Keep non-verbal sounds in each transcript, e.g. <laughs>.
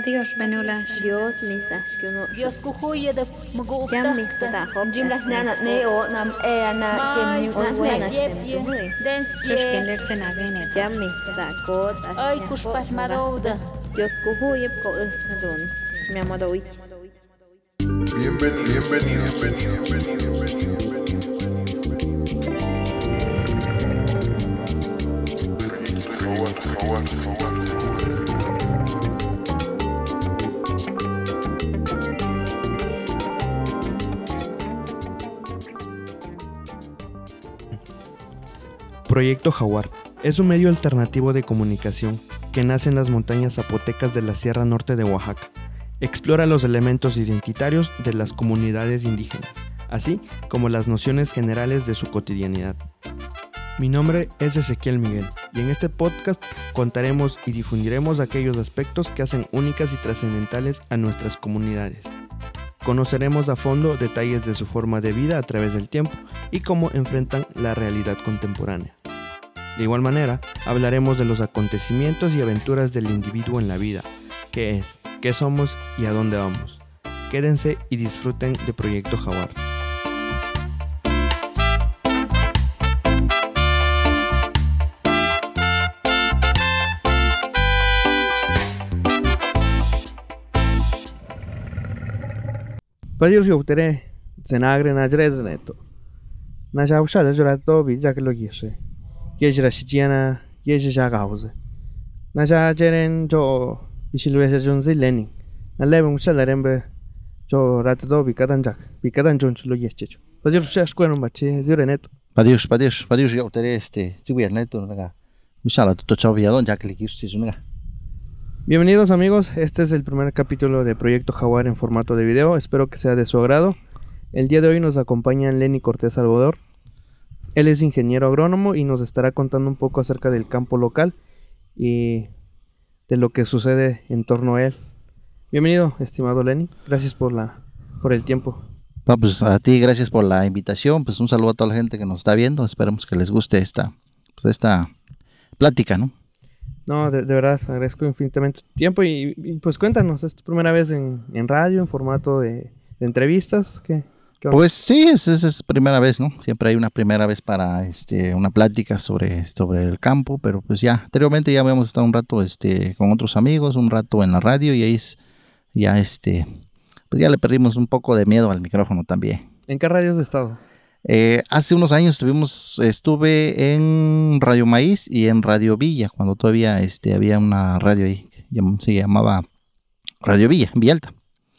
Dios, Dios misashkuno. Dios kuhuye de mgu Jam mistatajo. Jim las nana neo nam eana kem ni unas nanas temtumuy. Tushkin lersena venet. Jam mistatakot. Ay kushpas marouda. Dios kuhuye ko usadun. Shmiamodowit. Bienvenido, bienvenido, bienvenido, bienvenido, bienvenido. Proyecto Sobar, Sobar, Sobar. Proyecto Jaguar es un medio alternativo de comunicación que nace en las montañas zapotecas de la Sierra Norte de Oaxaca. Explora los elementos identitarios de las comunidades indígenas, así como las nociones generales de su cotidianidad. Mi nombre es Ezequiel Miguel y en este podcast contaremos y difundiremos aquellos aspectos que hacen únicas y trascendentales a nuestras comunidades. Conoceremos a fondo detalles de su forma de vida a través del tiempo y cómo enfrentan la realidad contemporánea. De igual manera, hablaremos de los acontecimientos y aventuras del individuo en la vida, qué es, qué somos y a dónde vamos. Quédense y disfruten de Proyecto Jaguar. Yautere, zenagre na jurato bi jaklo gishe. Gauze. Na ja jeren jo lenin. Na jo ratdo. Padios zirenet. Yo tere este, naga. Mishala ya naga. Bienvenidos amigos, este es el primer capítulo de Proyecto Jaguar en formato de video, espero que sea de su agrado. El día de hoy nos acompaña Lenny Cortés Salvador. Él es ingeniero agrónomo y nos estará contando un poco acerca del campo local y de lo que sucede en torno a él. Bienvenido, estimado Lenny. Gracias por la por el tiempo. No, pues a ti gracias por la invitación, pues un saludo a toda la gente que nos está viendo, esperemos que les guste esta, pues esta plática, ¿no? No, de, de verdad, agradezco infinitamente tu tiempo y, y, pues cuéntanos, es tu primera vez en, en radio, en formato de, de entrevistas. ¿Qué? Pues sí, es, es, es primera vez, ¿no? Siempre hay una primera vez para este, una plática sobre, sobre el campo, pero pues ya, anteriormente ya habíamos estado un rato este, con otros amigos, un rato en la radio y ahí es, ya este, pues ya le perdimos un poco de miedo al micrófono también. ¿En qué radio has estado? Eh, hace unos años estuvimos, estuve en Radio Maíz y en Radio Villa, cuando todavía este, había una radio ahí, se llamaba Radio Villa, Villa Alta.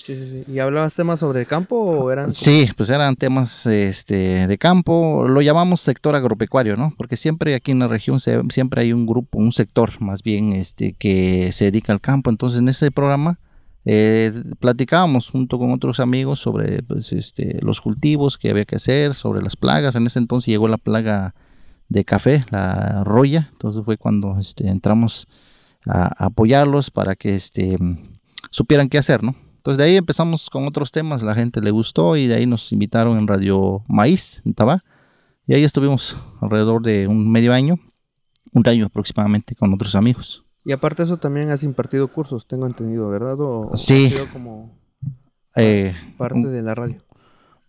Sí, sí, sí. ¿Y hablabas temas sobre el campo o eran? Sí, pues eran temas este, de campo, lo llamamos sector agropecuario, ¿no? Porque siempre aquí en la región se- siempre hay un grupo, un sector más bien este, que se dedica al campo. Entonces en ese programa eh, platicábamos junto con otros amigos sobre pues, este, los cultivos que había que hacer, sobre las plagas. En ese entonces llegó la plaga de café, la roya. Entonces fue cuando este, entramos a, a apoyarlos para que este, supieran qué hacer, ¿no? Entonces de ahí empezamos con otros temas, la gente le gustó y de ahí nos invitaron en Radio Maíz, en Tabá. Y ahí estuvimos alrededor de un medio año, un año aproximadamente con otros amigos. Y aparte de eso también has impartido cursos, tengo entendido, ¿verdad? ¿O, Sí. sido como Eh, parte de la radio?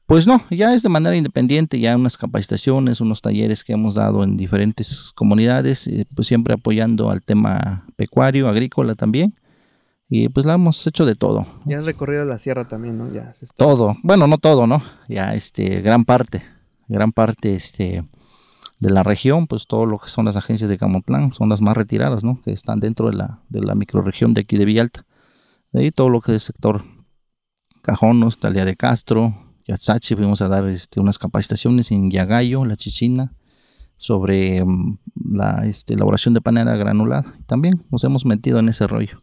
Pues no, ya es de manera independiente, ya unas capacitaciones, unos talleres que hemos dado en diferentes comunidades, eh, pues siempre apoyando al tema pecuario, agrícola también. Y pues la hemos hecho de todo, Ya has recorrido la sierra también, ¿no? Ya has todo, bueno, no todo, ¿no? Ya este, gran parte, gran parte este, de la región, pues todo lo que son las agencias de Camotlán son las más retiradas, ¿no? Que están dentro de la, de la microrregión de aquí de Villalta. De ahí todo lo que es sector Cajonos, Talia de Castro, Yatsachi, fuimos a dar este, unas capacitaciones en Yagayo, La Chichina, sobre mm, la este, elaboración de panela granulada. También nos hemos metido en ese rollo.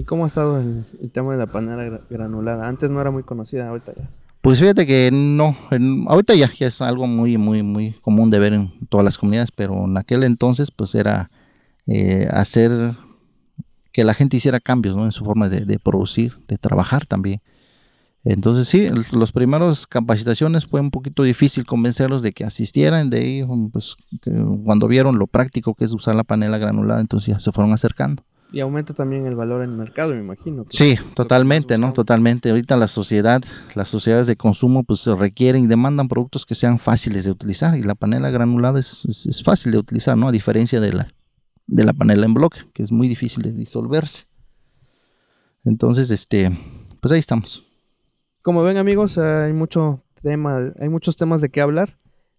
¿Y cómo ha estado el, el tema de la panera gra- granulada? Antes no era muy conocida, ahorita ya. Pues fíjate que no, en- ahorita ya, ya es algo muy, muy, muy común de ver en todas las comunidades, pero en aquel entonces pues era eh, hacer que la gente hiciera cambios ¿no? en su forma de, producir, de trabajar también. Entonces sí, los primeros capacitaciones fue un poquito difícil convencerlos de que asistieran, de ahí pues cuando vieron lo práctico que es usar la panela granulada, entonces ya se fueron acercando. Y aumenta también el valor en el mercado, me imagino. que Sí, totalmente, ¿no? Totalmente. Ahorita la sociedad, las sociedades de consumo, pues requieren y demandan productos que sean fáciles de utilizar. Y la panela granulada es, es- es fácil de utilizar, ¿no? A diferencia de la, de la panela en bloque, que es muy difícil de disolverse. Entonces, este, pues ahí estamos. Como ven amigos, hay mucho tema, hay muchos temas de qué hablar.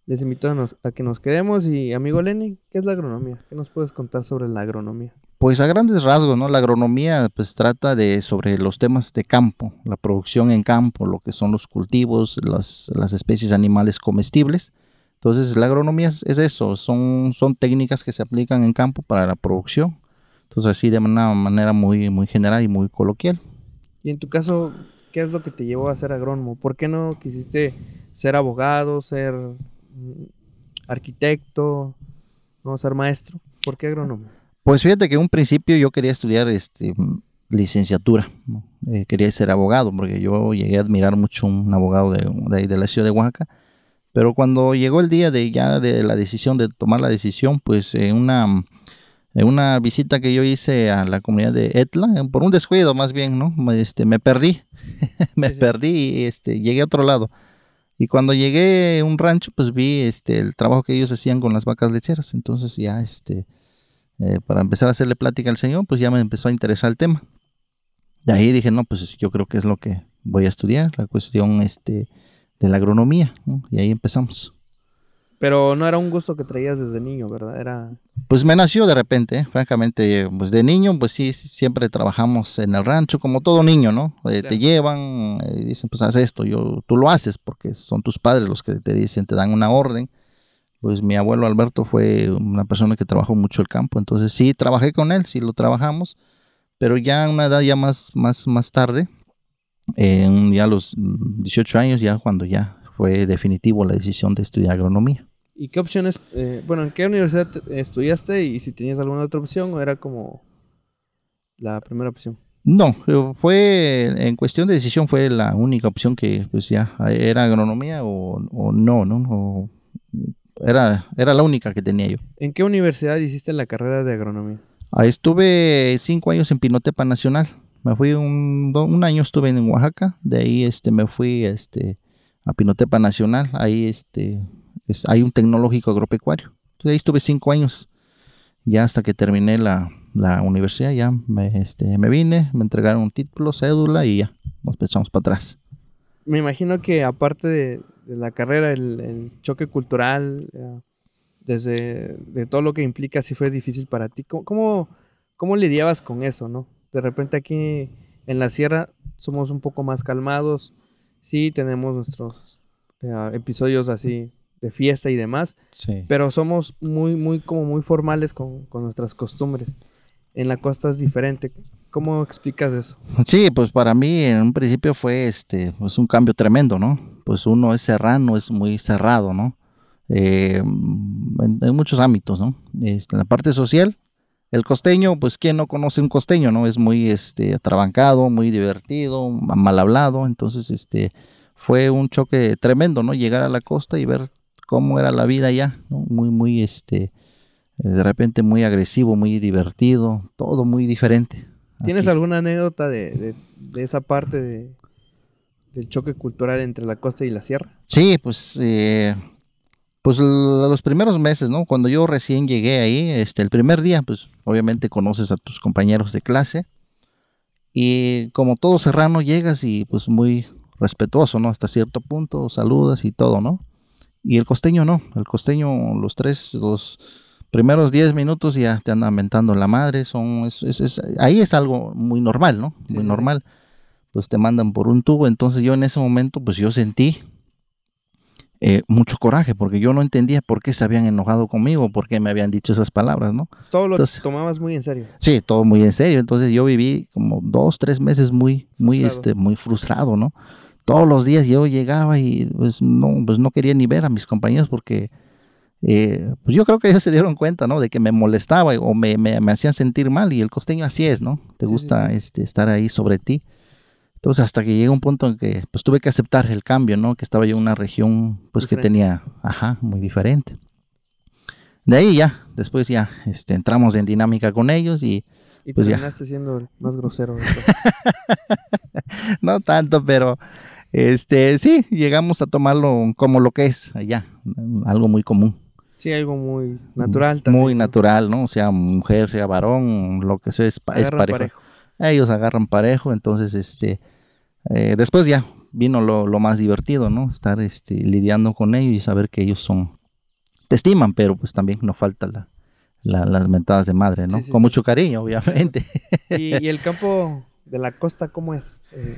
Les invito a, nos- a que nos quedemos y amigo Lenny, ¿qué es la agronomía? ¿Qué nos puedes contar sobre la agronomía? Pues a grandes rasgos, ¿no? La agronomía pues trata de sobre los temas de campo, la producción en campo, lo que son los cultivos, las, las especies animales comestibles. Entonces la agronomía es, es eso, son, son técnicas que se aplican en campo para la producción. Entonces así de una manera muy, muy general y muy coloquial. Y en tu caso, ¿qué es lo que te llevó a ser agrónomo? ¿Por qué no quisiste ser abogado, ser mm, arquitecto, no ser maestro? ¿Por qué agrónomo? Pues fíjate que en un principio yo quería estudiar este, licenciatura, ¿no? Eh, quería ser abogado, porque yo llegué a admirar mucho un abogado de, de, la ciudad de Oaxaca. Pero cuando llegó el día de ya de la decisión, de tomar la decisión, pues en una, en una visita que yo hice a la comunidad de Etla, eh, por un descuido más bien, ¿no? Me- Este, me perdí, <laughs> me Sí, sí. perdí y este, llegué a otro lado. Y cuando llegué a un rancho, pues vi este, el trabajo que ellos hacían con las vacas lecheras. Entonces ya, este, eh, para empezar a hacerle plática al Señor, pues ya me empezó a interesar el tema. De ahí dije, no, pues yo creo que es lo que voy a estudiar, la cuestión este, de la agronomía. ¿no? Y ahí empezamos. Pero no era un gusto que traías desde niño, ¿verdad? Era... Pues me nació de repente, ¿eh? francamente, pues de niño, pues sí, siempre trabajamos en el rancho, como todo niño, ¿no? Eh, Te Claro. llevan eh, dicen, pues haz esto, yo, tú lo haces, porque son tus padres los que te dicen, te dan una orden. Pues mi abuelo Alberto fue una persona que trabajó mucho el campo, entonces sí, trabajé con él, sí lo trabajamos, pero ya a una edad ya más, más, más tarde, en ya los mm, 18 años, ya cuando ya fue definitivo la decisión de estudiar agronomía. ¿Y qué opciones, eh, bueno, en qué universidad te- estudiaste y si tenías alguna otra opción o era como la primera opción? No, eh, fue en cuestión de decisión fue la única opción que pues ya era agronomía o, o no, ¿no? O era, era la única que tenía yo. ¿En qué universidad hiciste la carrera de agronomía? Ahí estuve cinco años en Pinotepa Nacional. Me fui un, un año estuve en Oaxaca, de ahí este me fui este a Pinotepa Nacional, ahí este es- hay un tecnológico agropecuario. Entonces ahí estuve cinco años, ya hasta que terminé la, la universidad, ya me, este, me vine, me entregaron un título, cédula y ya nos echamos para atrás. Me imagino que aparte de, de la carrera, el, el choque cultural, eh, desde de todo lo que implica, sí fue difícil para ti. ¿Cómo, cómo, cómo lidiabas con eso, no? De repente aquí en la sierra somos un poco más calmados, sí tenemos nuestros eh, episodios así de fiesta y demás, Sí. pero somos muy, muy, como muy formales con, con nuestras costumbres. En la costa es diferente. ¿Cómo explicas eso? Sí, pues para mí en un principio fue este, pues un cambio tremendo, ¿no? Pues uno es serrano, es muy cerrado, ¿no? Eh, en, muchos ámbitos, ¿no? Este, en la parte social, el costeño, pues quién no conoce un costeño, ¿no? Es muy este, atrabancado, muy divertido, mal hablado, entonces este, fue un choque tremendo, ¿no? Llegar a la costa y ver cómo era la vida allá, ¿no? Muy, muy, este, de repente muy agresivo, muy divertido, todo muy diferente. ¿Tienes Aquí. alguna anécdota de, de- de esa parte de, del choque cultural entre la costa y la sierra? Sí, pues, eh, pues los primeros meses, ¿no? Cuando yo recién llegué ahí, este, el primer día, pues obviamente conoces a tus compañeros de clase y como todo serrano llegas y pues muy respetuoso, ¿no? Hasta cierto punto, saludas y todo, ¿no? Y el costeño no, el costeño los tres, los primeros 10 minutos ya te andan mentando la madre, son, es- es- es- ahí es algo muy normal, ¿no? Sí, Muy sí, sí. normal. Pues te mandan por un tubo, entonces yo en ese momento, pues yo sentí eh, mucho coraje, porque yo no entendía por qué se habían enojado conmigo, por qué me habían dicho esas palabras, ¿no? Todo lo Entonces- tomabas muy en serio. Sí, todo muy en serio. Entonces yo viví como dos, tres meses muy, muy, Frustrado. este, muy frustrado, ¿no? Todos los días yo llegaba y pues no, pues no quería ni ver a mis compañeros porque eh, pues yo creo que ellos se dieron cuenta, ¿no? De que me molestaba o me, me, me hacían sentir mal y el costeño así es, ¿no? Te Sí, gusta sí. Este, estar ahí sobre ti. Entonces hasta que llega un punto en que pues tuve que aceptar el cambio, ¿no? Que estaba yo en una región pues que tenía, ajá, muy diferente. De ahí ya, después ya este, entramos en dinámica con ellos y Y Pues ya. terminaste siendo el más grosero. <laughs> no tanto, pero este sí, llegamos a tomarlo como lo que es allá, algo muy común. Sí, algo muy natural también. Muy natural, ¿no? Sea mujer, sea varón, lo que sea, es, es parejo. parejo. Ellos agarran parejo, entonces, este, eh, después ya vino lo, lo más divertido, ¿no? Estar este, lidiando con ellos y saber que ellos son, te estiman, pero pues también no falta la, la- las mentadas de madre, ¿no? Sí, sí, con sí. mucho cariño, obviamente. ¿Y, y el campo de la costa cómo es? Eh,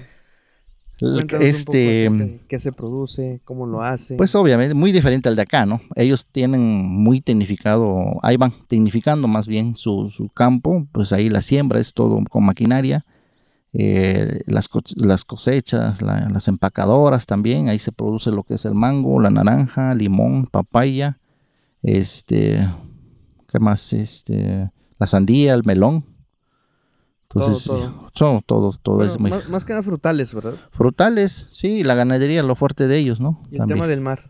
Un poco este, de qué se produce, cómo lo hacen. Pues obviamente muy diferente al de acá, ¿no? Ellos tienen muy tecnificado, ahí van tecnificando más bien su, su campo, pues ahí la siembra es todo con maquinaria, eh, las, las cosechas, la- las empacadoras también, ahí se produce lo que es el mango, la naranja, limón, papaya, este, ¿qué más? Este, la sandía, el melón. Entonces, todo. todo, todo, todo Bueno, es muy... más, más que nada frutales, ¿verdad? Frutales, sí, la ganadería, lo fuerte de ellos, ¿no? Y el También. tema del mar.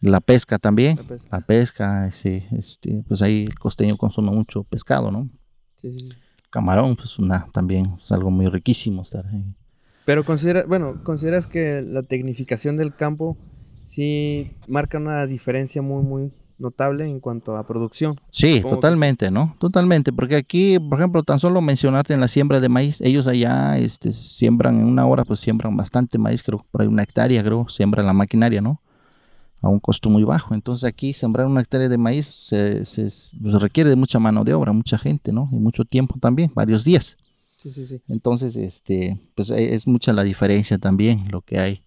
La pesca también. La pesca. La pesca, sí, este, pues ahí el costeño consume mucho pescado, ¿no? Sí, sí, sí. Camarón, pues una, también es algo muy riquísimo estar ahí. Pero considera, bueno, consideras que la tecnificación del campo sí marca una diferencia muy, muy notable en cuanto a producción. Sí, Supongo que totalmente, ¿no? Totalmente, porque aquí, por ejemplo, tan solo mencionarte en la siembra de maíz, ellos allá este, siembran en una hora, pues siembran bastante maíz, creo que por ahí una hectárea, creo, siembra la maquinaria, ¿no? A un costo muy bajo. Entonces aquí sembrar una hectárea de maíz se, se- pues, requiere de mucha mano de obra, mucha gente, ¿no? Y mucho tiempo también, varios días. Sí, sí, sí. Entonces, este, pues e- es mucha la diferencia también lo que hay,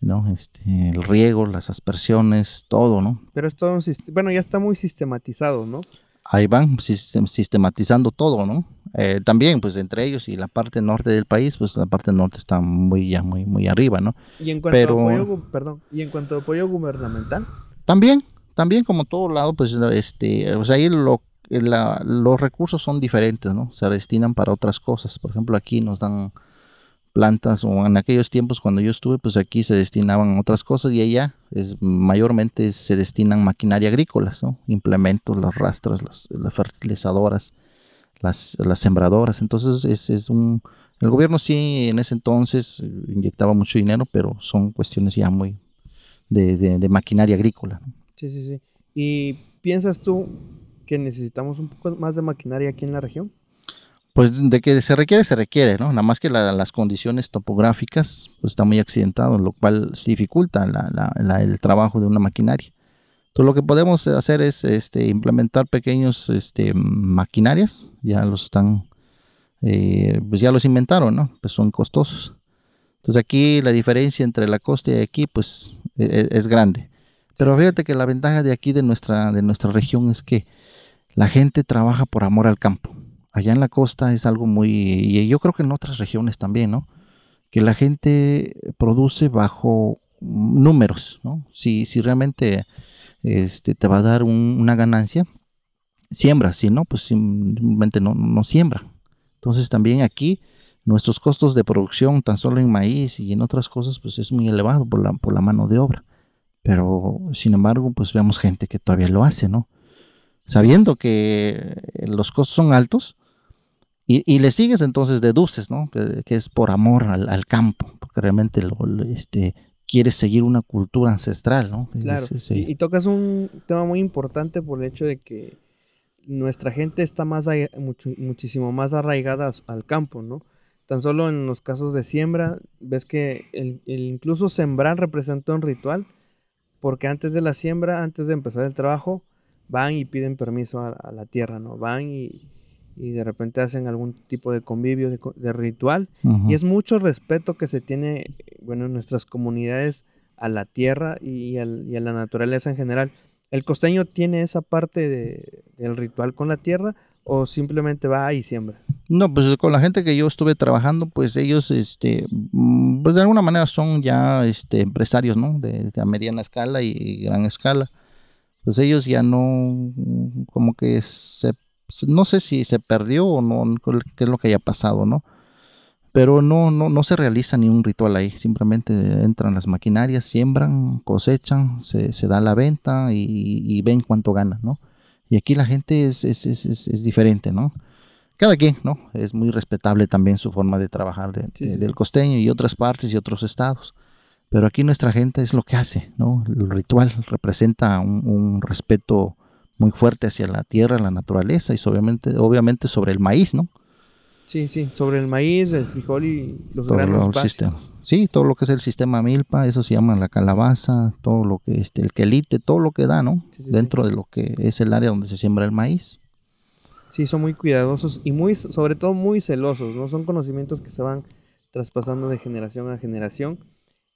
¿no? Este, el riego, las aspersiones, todo, ¿no? Pero es todo un bueno, ya está muy sistematizado, ¿no? Ahí van sistem- sistematizando todo, ¿no? Eh, también, pues entre ellos y la parte norte del país, pues la parte norte está muy ya muy muy arriba, ¿no? Y en cuanto Pero- a apoyo, perdón, y en cuanto a apoyo gubernamental, También, también como todo lado, pues este, pues ahí lo, la- los recursos son diferentes, ¿no? Se destinan para otras cosas. Por ejemplo, aquí nos dan plantas o en aquellos tiempos cuando yo estuve, pues aquí se destinaban otras cosas y allá es, mayormente se destinan maquinaria agrícolas, ¿no? Implementos, las rastras, las, fertilizadoras, las, sembradoras. Entonces es, es un... El gobierno sí en ese entonces eh, inyectaba mucho dinero, pero son cuestiones ya muy de, maquinaria agrícola. sí, sí, sí. ¿Y piensas tú que necesitamos un poco más de maquinaria aquí en la región? Pues de que se requiere, se requiere, ¿no? Nada más que la- las condiciones topográficas pues, está muy accidentado, lo cual dificulta el trabajo de una maquinaria. Entonces lo que podemos hacer es este, implementar pequeños este, maquinarias, ya los están, eh, pues ya los inventaron, ¿no? Pues son costosos. Entonces aquí la diferencia entre la costa y aquí pues e- e- es, grande. Pero fíjate que la ventaja de aquí de nuestra, de nuestra región es que la gente trabaja por amor al campo. Allá en la costa es algo muy, y yo creo que en otras regiones también, ¿no? Que la gente produce bajo números, ¿no? Si, si realmente este, te va a dar un- una ganancia, siembra, si no, pues simplemente no, no siembra. Entonces también aquí nuestros costos de producción, tan solo en maíz y en otras cosas, pues es muy elevado por la, por la mano de obra. Pero sin embargo, pues vemos gente que todavía lo hace, ¿no? Sabiendo que los costos son altos y, y le sigues entonces deduces, ¿no? Que, que es por amor al, al campo, porque realmente lo, este, quieres seguir una cultura ancestral, ¿no? Claro. Es- sí. Y, y tocas un tema muy importante por el hecho de que nuestra gente está más mucho- muchísimo más arraigada al campo, ¿no? Tan solo en los casos de siembra, ves que el, el incluso sembrar representa un ritual, porque antes de la siembra, antes de empezar el trabajo, van y piden permiso a, a la tierra, ¿no? Van y, y de repente hacen algún tipo de convivio, de, de ritual, Ujú. y es mucho respeto que se tiene, bueno, en nuestras comunidades a la tierra y, al- y a la naturaleza en general. ¿El costeño tiene esa parte de- del ritual con la tierra o simplemente va y siembra? No, pues con la gente que yo estuve trabajando, pues ellos, este, mm, pues de alguna manera son ya, este, empresarios, ¿no? De, de a mediana escala y gran escala. Pues ellos ya no, como que se, no sé si se perdió o no, qué es lo que haya pasado, ¿no? Pero no, no, no se realiza ni un ritual ahí, simplemente entran las maquinarias, siembran, cosechan, se, se da la venta y, y ven cuánto ganan, ¿no? Y aquí la gente es, es, es, es- diferente, ¿no? cada quien, ¿no? Es muy respetable también su forma de trabajar de- Sí, de- sí, del costeño y otras partes y otros estados. Pero aquí nuestra gente es lo que hace, ¿no? El ritual representa un, un respeto muy fuerte hacia la tierra, la naturaleza y obviamente, obviamente sobre el maíz, ¿no? Sí, sí, sobre el maíz, el frijol y los Todo granos lo- sistema. Sí, todo lo que es el sistema milpa, eso se llama la calabaza, todo lo que este, el quelite, todo lo que da, ¿no? Sí, sí, Dentro de lo que es el área donde se siembra el maíz. Sí, son muy cuidadosos y muy, sobre todo muy celosos, ¿no? Son conocimientos que se van traspasando de generación a generación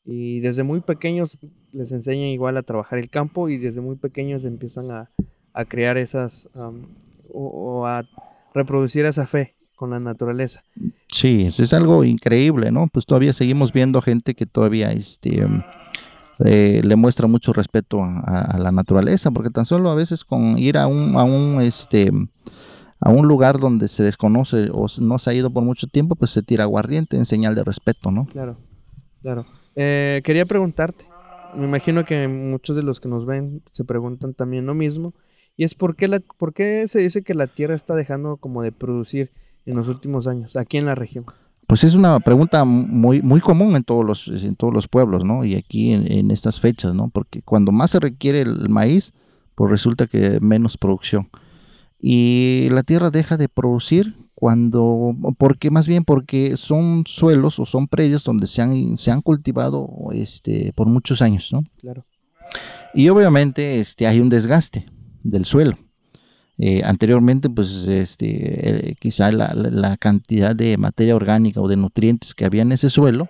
y desde muy pequeños les enseñan igual a trabajar el campo y desde muy pequeños empiezan a, a crear esas o, o a reproducir esa fe con la naturaleza. Sí, eso es algo increíble, ¿no? Pues todavía seguimos viendo gente que todavía este, eh, le muestra mucho respeto a, la naturaleza, porque tan solo a veces con ir a un, a un, este, a un lugar donde se desconoce o no se ha ido por mucho tiempo, pues se tira aguardiente en señal de respeto, ¿no? Claro, claro. Eh, quería preguntarte, me imagino que muchos de los que nos ven se preguntan también lo mismo, y es por qué, la, por qué se dice que la tierra está dejando como de producir en los últimos años, aquí en la región. Pues es una pregunta muy, muy común en todos los, en todos los pueblos, ¿no? Y aquí en, en estas fechas, ¿no? Porque cuando más se requiere el maíz, pues resulta que menos producción. Y la tierra deja de producir cuando, porque más bien porque son suelos o son predios donde se han, se han cultivado este, por muchos años, ¿no? Claro. Y obviamente este, hay un desgaste del suelo. Eh, anteriormente, pues este, eh, quizá la, cantidad de materia orgánica o de nutrientes que había en ese suelo,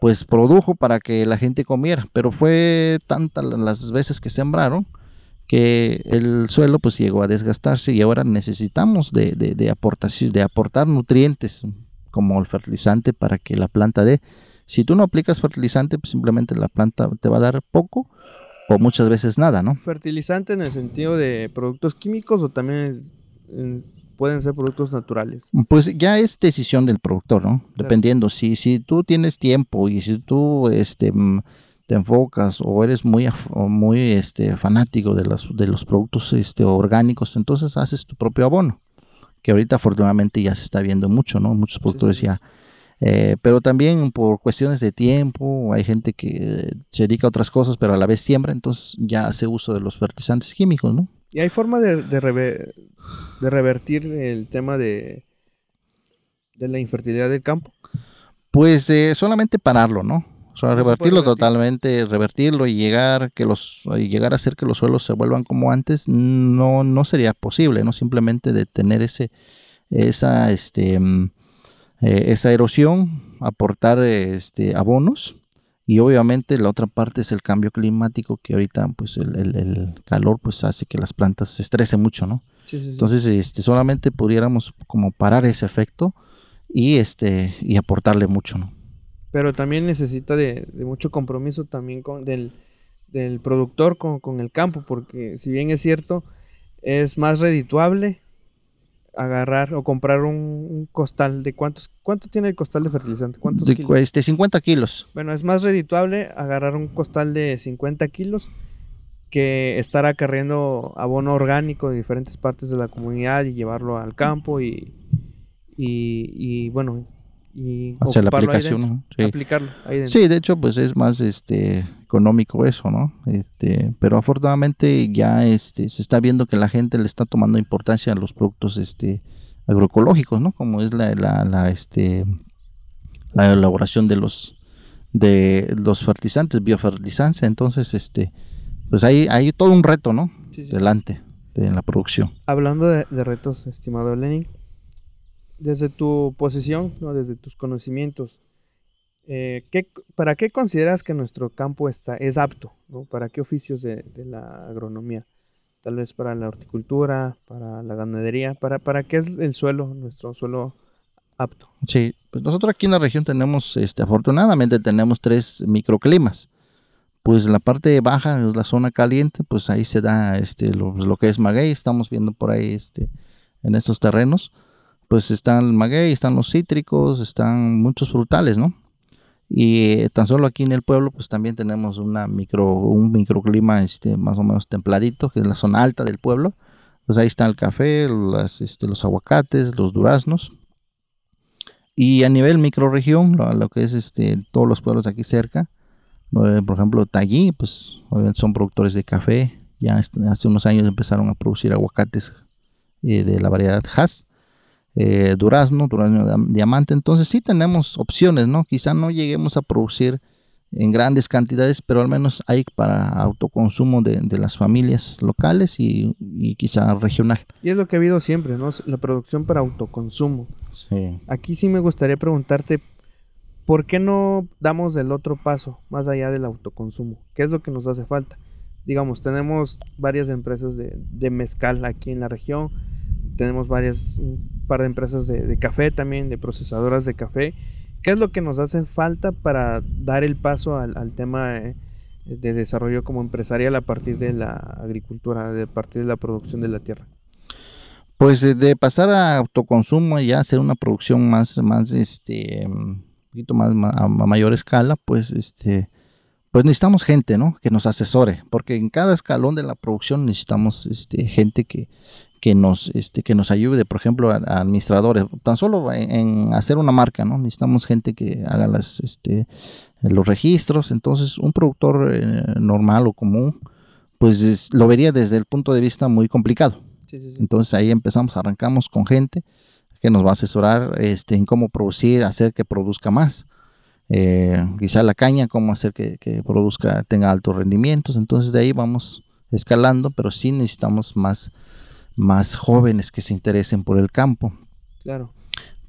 pues produjo para que la gente comiera, pero fue tantas las veces que sembraron que el suelo pues llegó a desgastarse y ahora necesitamos de, de, de de aportar nutrientes como el fertilizante para que la planta dé. Si tú no aplicas fertilizante, pues simplemente la planta te va a dar poco o muchas veces nada, ¿no? Fertilizante en el sentido de productos químicos o también eh, pueden ser productos naturales. Pues ya es decisión del productor, ¿no? Dependiendo, si, si tú tienes tiempo y si tú este, mm, te enfocas o eres muy, muy este, fanático de los, de los productos este, orgánicos, entonces haces tu propio abono, que ahorita afortunadamente ya se está viendo mucho, ¿no? Muchos productores ya. Eh, pero también por cuestiones de tiempo, hay gente que se dedica a otras cosas, pero a la vez siembra, entonces ya hace uso de los fertilizantes químicos, ¿no? ¿Y hay forma de, de, rever- de revertir el tema de, de la infertilidad del campo? Pues eh, solamente pararlo, ¿no? O sea, revertirlo revertir. totalmente, revertirlo y llegar que los y llegar a hacer que los suelos se vuelvan como antes no no sería posible, no simplemente detener ese esa este mm, eh, esa erosión, aportar este abonos y obviamente la otra parte es el cambio climático que ahorita pues el, el- el calor pues hace que las plantas se estresen mucho, ¿no? Sí, sí, sí. Entonces, este, solamente pudiéramos como parar ese efecto y este y aportarle mucho, ¿no? pero también necesita de, de mucho compromiso también con del, del productor con, con el campo, porque si bien es cierto, es más redituable agarrar o comprar un, un costal de cuántos, ¿cuánto tiene el costal de fertilizante? ¿Cuántos De, kilos? este, 50 kilos. Bueno, es más redituable agarrar un costal de 50 kilos que estar acarreando abono orgánico de diferentes partes de la comunidad y llevarlo al campo y, y, y, bueno, y Hacer la ocuparlo ahí aplicación, dentro, ¿no? Sí. aplicarlo ahí. Sí, de hecho, pues es más este económico eso, ¿no? Este, pero afortunadamente ya este se está viendo que la gente le está tomando importancia a los productos este agroecológicos, ¿no? Como es la, la, la, este la elaboración de los de los fertilizantes, biofertilizantes, entonces este pues hay hay todo un reto, ¿no? Sí, sí. Delante de en la producción. Hablando de, de retos, estimado Lenin, desde tu posición, ¿no? desde tus conocimientos, eh, ¿qué- ¿para qué consideras que nuestro campo está, es apto? ¿Para qué oficios de, la agronomía? Tal vez para la horticultura, para la ganadería, ¿para, para qué es el suelo, nuestro suelo apto? Sí, pues nosotros aquí en la región tenemos, este, afortunadamente tenemos tres microclimas. Pues la parte baja es la zona caliente, pues ahí se da este, lo, lo que es maguey, estamos viendo por ahí este, en estos terrenos, pues están el maguey, están los cítricos, están muchos frutales, ¿no? Y eh, tan solo aquí en el pueblo, pues también tenemos una micro, un microclima este, más o menos templadito, que es la zona alta del pueblo, Pues ahí está el café, este, los aguacates, los duraznos. Y a nivel microrregión, lo, lo que es este, todos los pueblos aquí cerca, eh, por ejemplo, Tallí, pues obviamente son productores de café. Ya est- hace unos años empezaron a producir aguacates eh, de la variedad Hass. Eh, durazno, durazno diam- diamante. Entonces sí tenemos opciones, ¿no? Quizá no lleguemos a producir en grandes cantidades, pero al menos hay para autoconsumo de, de las familias locales y, y quizá regional. Y es lo que ha habido siempre, ¿no? La producción para autoconsumo. Sí. Aquí sí me gustaría preguntarte, ¿por qué no damos el otro paso más allá del autoconsumo? ¿Qué es lo que nos hace falta? Digamos, tenemos varias empresas de, de mezcal aquí en la región, tenemos varias, par de empresas de, de café también, de procesadoras de café. ¿Qué es lo que nos hace falta para dar el paso al, al tema eh, de desarrollo como empresarial a partir de la agricultura, de a partir de la producción de la tierra? Pues de, de pasar a autoconsumo y ya hacer una producción más, más, este, un poquito más a, a mayor escala, pues, este, pues necesitamos gente, ¿no? Que nos asesore, porque en cada escalón de la producción necesitamos, este, gente que, que nos, este, que nos ayude, por ejemplo, a, a administradores, tan solo en, en hacer una marca, ¿no? Necesitamos gente que haga las, este, los registros, entonces un productor eh, normal o común, pues es- lo vería desde el punto de vista muy complicado. Sí, sí, sí. Entonces ahí empezamos, arrancamos con gente que nos va a asesorar este, en cómo producir, hacer que produzca más. Eh, quizá la caña, cómo hacer que, que produzca, tenga altos rendimientos. Entonces de ahí vamos escalando, pero sí necesitamos más, más jóvenes que se interesen por el campo Claro.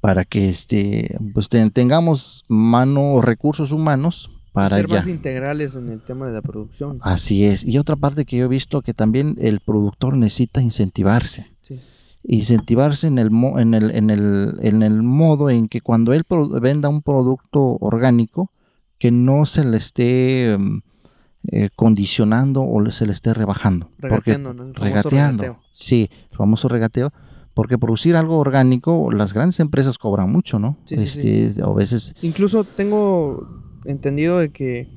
para que este, pues ten- tengamos mano, recursos humanos para ser más integrales en el tema de la producción. Así es. Y otra parte que yo he visto que también el productor necesita incentivarse Sí. incentivarse en el, mo- en el, en el, en el modo en que cuando él venda un producto orgánico, que no se le esté mm, eh, condicionando o se le esté rebajando. Porque- Regateando, ¿no? El regateando. regateo. Sí, el famoso regateo. Porque producir algo orgánico, las grandes empresas cobran mucho, ¿no? Sí, sí, sí. este, A veces, Incluso tengo entendido de que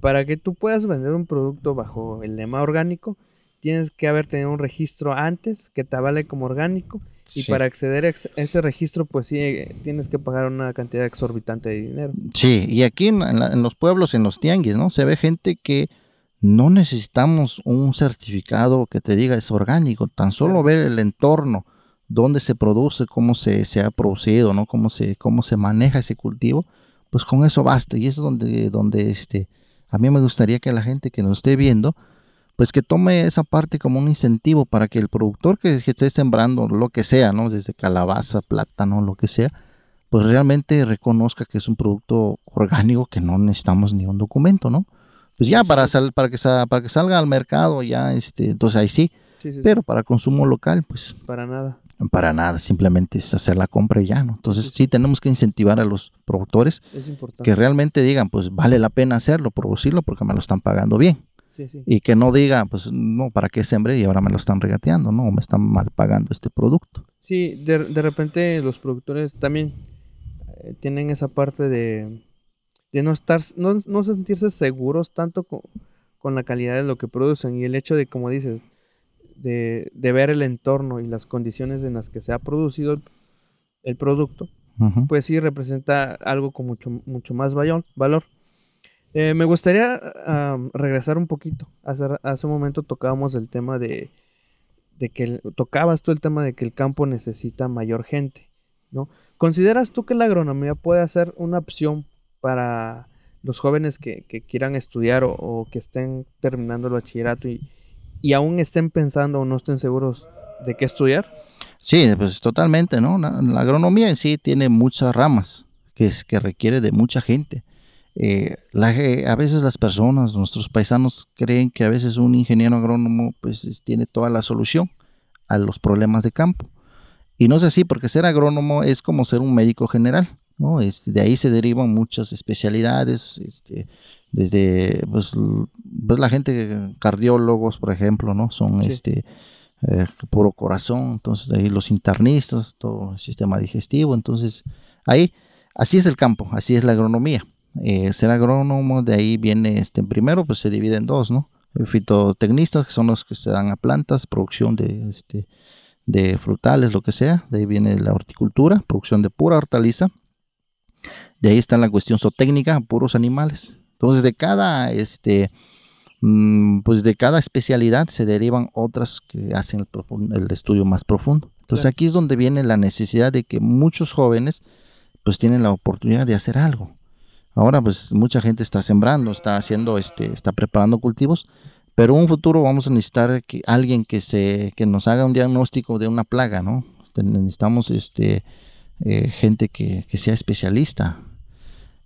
para que tú puedas vender un producto bajo el lema orgánico, tienes que haber tenido un registro antes que te avale como orgánico. Y Sí. para acceder a ese registro, pues sí, eh, tienes que pagar una cantidad exorbitante de dinero. Sí, y aquí en, en la- en los pueblos, en los tianguis, ¿no? Se ve gente que no necesitamos un certificado que te diga es orgánico, tan solo ver el entorno, dónde se produce, cómo se, se ha producido, ¿no? Cómo se, cómo se maneja ese cultivo, pues con eso basta. Y es donde, donde este, a mí me gustaría que la gente que nos esté viendo, pues que tome esa parte como un incentivo para que el productor que, esté sembrando lo que sea, ¿no? Desde calabaza, plátano, lo que sea, pues realmente reconozca que es un producto orgánico que no necesitamos ni un documento, ¿no? Pues ya para, sal- para, que, para que salga al mercado, ya, este, entonces ahí sí, Sí, sí, sí, pero para consumo local, pues para nada. para nada, simplemente es hacer la compra y ya, ¿no? Entonces sí tenemos que incentivar a los productores Es que realmente digan, pues vale la pena hacerlo, producirlo, porque me lo están pagando bien. Sí, sí. Y que no diga, pues no, ¿para qué sembré y ahora me lo están regateando, ¿no? O me están mal pagando este producto. Sí, de, de repente los productores también eh, tienen esa parte de, de no estar, no, no sentirse seguros tanto co- con, la calidad de lo que producen y el hecho de, como dices, de, de ver el entorno y las condiciones en las que se ha producido el, el producto, pues sí representa algo con mucho, mucho más valor. valor. Eh, me gustaría am, regresar un poquito. Hace, un momento tocábamos el tema de, que el- tocabas tú el tema de que el campo necesita mayor gente, ¿no? ¿Consideras tú que la agronomía puede ser una opción para los jóvenes que, quieran estudiar o, que estén terminando el bachillerato y, y aún estén pensando o no estén seguros de qué estudiar? Sí, pues totalmente, ¿no? La, la agronomía en sí tiene muchas ramas que, es- que requiere de mucha gente. Eh, la a veces las personas, nuestros paisanos, creen que a veces un ingeniero agrónomo pues es- tiene toda la solución a los problemas de campo. Y no es así, porque ser agrónomo es como ser un médico general, ¿no? Este, de ahí se derivan muchas especialidades, este, desde pues, pues, la gente, cardiólogos, por ejemplo, ¿no? Son Sí. este eh, puro corazón, entonces de ahí los internistas, todo el sistema digestivo, entonces ahí, así es el campo, así es la agronomía. Eh, ser agrónomo, de ahí viene, este, primero pues se divide en dos, ¿no? eh, fitotecnistas, que son los que se dan a plantas, producción de, este, de frutales, lo que sea. De ahí viene la horticultura, producción de pura hortaliza. De ahí está la cuestión zootécnica, puros animales. Entonces, de cada, este, mm, pues de cada especialidad se derivan otras que hacen el, el estudio más profundo. Entonces, Claro. aquí es donde viene la necesidad de que muchos jóvenes, pues tienen la oportunidad de hacer algo. Ahora, pues mucha gente está sembrando, está haciendo, este, está preparando cultivos, pero en un futuro vamos a necesitar que alguien que se, que nos haga un diagnóstico de una plaga, ¿no? Necesitamos, este, eh, gente que, que sea especialista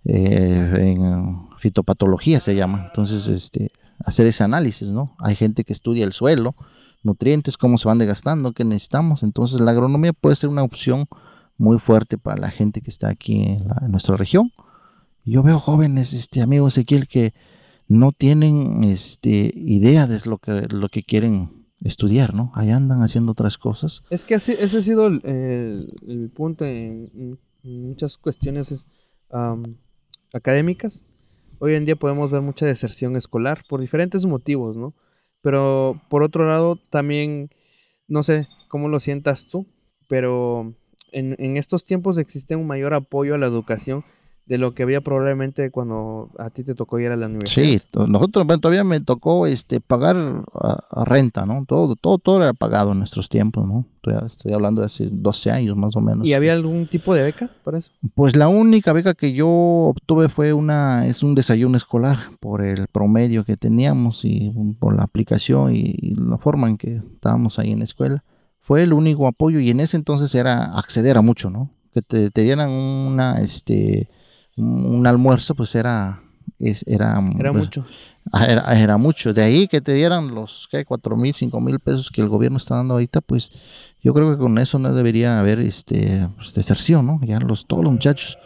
eh, en fitopatología se llama. Entonces, este, hacer ese análisis, ¿no? Hay gente que estudia el suelo, nutrientes, cómo se van desgastando, qué necesitamos. Entonces, la agronomía puede ser una opción muy fuerte para la gente que está aquí en, la- en nuestra región. Yo veo jóvenes, este amigo Ezequiel, que no tienen este, idea de lo que, lo que quieren estudiar, ¿no? Ahí andan haciendo otras cosas. Es que ese ha sido el, punto en, muchas cuestiones académicas. Hoy en día podemos ver mucha deserción escolar por diferentes motivos, ¿no? Pero por otro lado, también, no sé cómo lo sientas tú, pero en, en estos tiempos existe un mayor apoyo a la educación de lo que había probablemente cuando a ti te tocó ir a la universidad. Sí, nosotros bueno, todavía me tocó este pagar a, a renta, ¿no? Todo, todo, todo era pagado en nuestros tiempos, ¿no? Estoy, estoy hablando de hace 12 años más o menos. ¿Y había algún tipo de beca para eso? Pues la única beca que yo obtuve fue una, es un desayuno escolar por el promedio que teníamos y por la aplicación y, y la forma en que estábamos ahí en la escuela. Fue el único apoyo y en ese entonces era acceder a mucho, ¿no? Que te, te dieran una, este, un, almuerzo, pues era, era, Era pues, mucho. Ah, Era, era mucho. De ahí que te dieran los ¿qué? cuatro mil, cinco mil pesos que el gobierno está dando ahorita, pues yo creo que con eso no debería haber este pues, deserción, ¿no? Ya los, todos los muchachos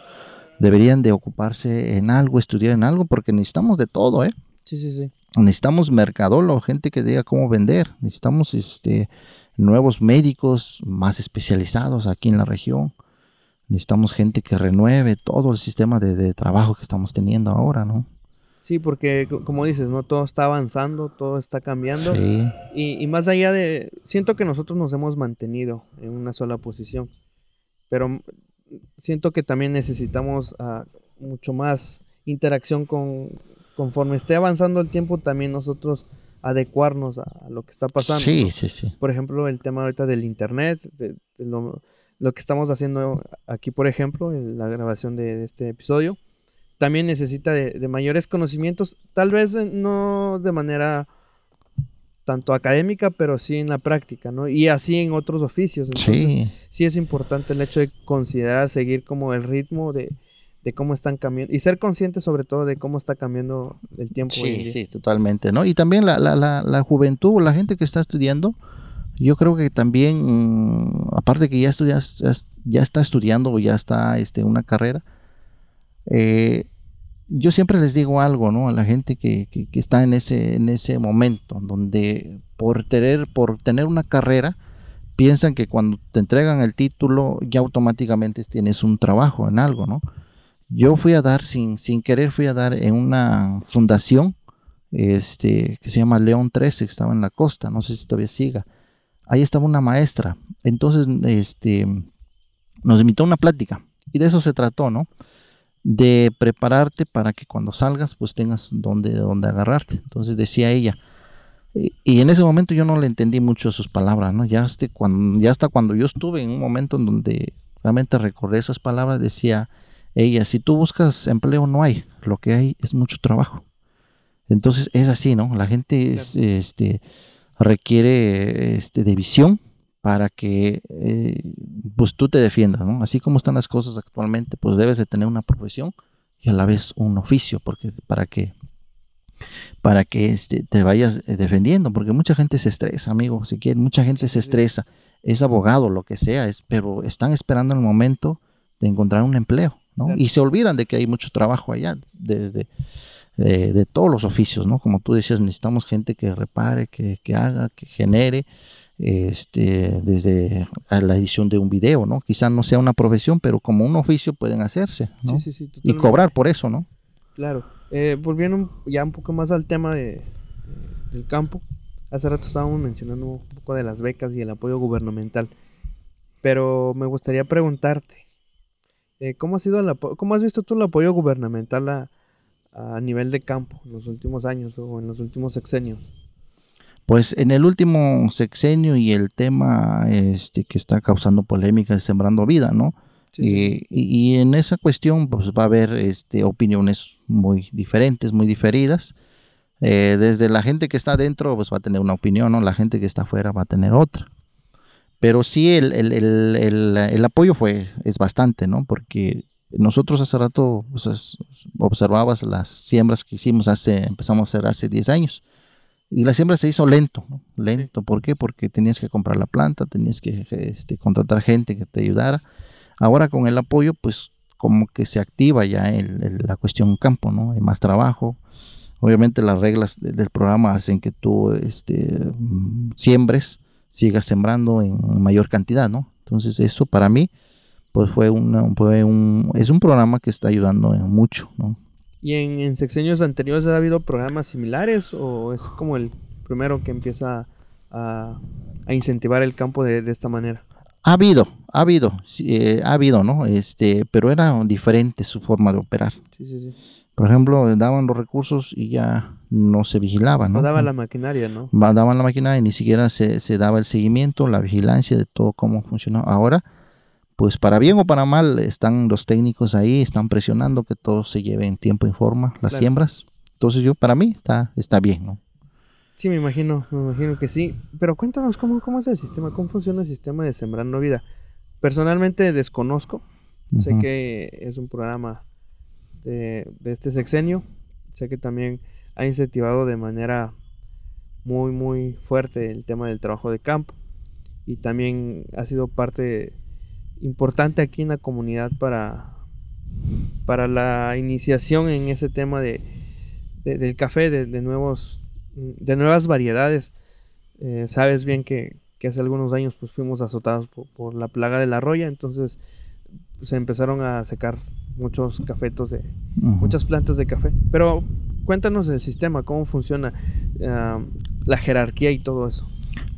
deberían de ocuparse en algo, estudiar en algo, porque necesitamos de todo, ¿eh? Sí, sí, sí. Necesitamos mercadólogo, gente que diga cómo vender. Necesitamos este nuevos médicos más especializados aquí en la región. Necesitamos gente que renueve todo el sistema de, de trabajo que estamos teniendo ahora, ¿no? Sí, porque co- como dices, ¿no? Todo está avanzando, todo está cambiando. Sí. Y, y más allá de... Siento que nosotros nos hemos mantenido en una sola posición. Pero siento que también necesitamos ah, mucho más interacción con... Conforme esté avanzando el tiempo, también nosotros adecuarnos a, a lo que está pasando. Sí, ¿no? sí, sí. Por ejemplo, el tema ahorita del internet, de, de lo, lo que estamos haciendo aquí, por ejemplo, en la grabación de, de este episodio, también necesita de, de mayores conocimientos, tal vez eh, no de manera tanto académica, pero sí en la práctica, ¿no? Y así en otros oficios. Entonces, Sí. sí es importante el hecho de considerar seguir como el ritmo de, de cómo están cambiando y ser consciente sobre todo de cómo está cambiando el tiempo. hoy en Sí, día. sí, totalmente, ¿no? Y también la, la, la, la juventud, la gente que está estudiando, yo creo que también, mm, aparte que ya, estudias, ya, ya está estudiando o ya está este, una carrera, eh, yo siempre les digo algo, ¿no? A la gente que, que, que está en ese, en ese momento, donde por tener, por tener una carrera, piensan que cuando te entregan el título ya automáticamente tienes un trabajo en algo, ¿no? Yo fui a dar, sin, sin querer, fui a dar en una fundación este, que se llama León 13, que estaba en la costa, no sé si todavía siga. Ahí estaba una maestra, entonces este, nos invitó a una plática y de eso se trató, ¿no? De prepararte para que cuando salgas pues tengas donde, donde agarrarte. Entonces decía ella, y, en ese momento yo no le entendí mucho sus palabras, ¿no? Ya, este, cuando, ya hasta cuando yo estuve en un momento en donde realmente recordé esas palabras, decía ella, si tú buscas empleo no hay, lo que hay es mucho trabajo. Entonces es así, ¿no? La gente es, este, requiere este, de visión para que eh, pues tú te defiendas, ¿no? Así como están las cosas actualmente, pues debes de tener una profesión y a la vez un oficio, porque para que para que este, te vayas eh, defendiendo, porque mucha gente se estresa, amigo, si quieren, mucha gente se estresa, es abogado, lo que sea, es, pero están esperando el momento de encontrar un empleo, ¿no? Y se olvidan de que hay mucho trabajo allá, desde de, de todos los oficios, ¿no? Como tú decías, necesitamos gente que repare, que, que haga, que genere, este, desde la edición de un video, ¿no? Quizá no sea una profesión, pero como un oficio pueden hacerse, ¿no? Sí, sí, sí, y cobrar por eso, ¿no? Claro. Eh, volviendo ya un poco más al tema de, del campo. Hace rato estábamos mencionando un poco de las becas y el apoyo gubernamental. Pero me gustaría preguntarte, eh, ¿cómo, ha sido el ¿cómo has visto tú el apoyo gubernamental a, a nivel de campo en los últimos años o en los últimos sexenios? Pues en el último sexenio y el tema este que está causando polémica es sembrando vida, ¿no? Sí, sí, Eh, y, y en esa cuestión pues va a haber este, opiniones muy diferentes, muy diferidas. Eh, desde la gente que está adentro pues va a tener una opinión, ¿no? La gente que está afuera va a tener otra. Pero sí el, el- el- el- el apoyo fue, es bastante, ¿no? Porque nosotros hace rato pues, es- observabas las siembras que hicimos hace, empezamos a hacer hace 10 años. Y la siembra se hizo lento, ¿no? Lento. ¿Por qué? Porque tenías que comprar la planta, tenías que este, contratar gente que te ayudara. Ahora con el apoyo, pues como que se activa ya el- el- la cuestión campo, ¿no? Hay más trabajo. Obviamente las reglas de- del programa hacen que tú este, mm, siembres, sigas sembrando en mayor cantidad, ¿no? Entonces eso para mí, pues fue, una, fue un, es un programa que está ayudando en mucho, ¿no? ¿Y en, en sexenios anteriores ha habido programas similares o es como el primero que empieza a, a incentivar el campo de, de esta manera? Ha habido, ha habido, eh, ha habido, ¿no? Este, pero era diferente su forma de operar. Sí, sí, sí. Por ejemplo, daban los recursos y ya no se vigilaba, ¿no? No daba la maquinaria, ¿no? Daban la máquina y ni siquiera se, se daba el seguimiento, la vigilancia de todo cómo funcionaba. Ahora, pues para bien o para mal, están los técnicos ahí, están presionando que todo se lleve en tiempo y forma, las Claro. siembras. Entonces yo, para mí, está, está bien, ¿no? Sí, me imagino, me imagino que sí. Pero cuéntanos cómo, cómo es el sistema, cómo funciona el sistema de Sembrando Vida. Personalmente desconozco. Sé que es un programa de, de este sexenio. Sé que también ha incentivado de manera muy, muy fuerte el tema del trabajo de campo. Y también ha sido parte importante aquí en la comunidad para, para la iniciación en ese tema de, de- del café, de, de nuevos, de nuevas variedades. Eh, sabes bien que, que hace algunos años pues fuimos azotados por, por la plaga de la roya, entonces se empezaron a secar muchos cafetos de muchas plantas de café. Pero cuéntanos el sistema, cómo funciona ah, la jerarquía y todo eso.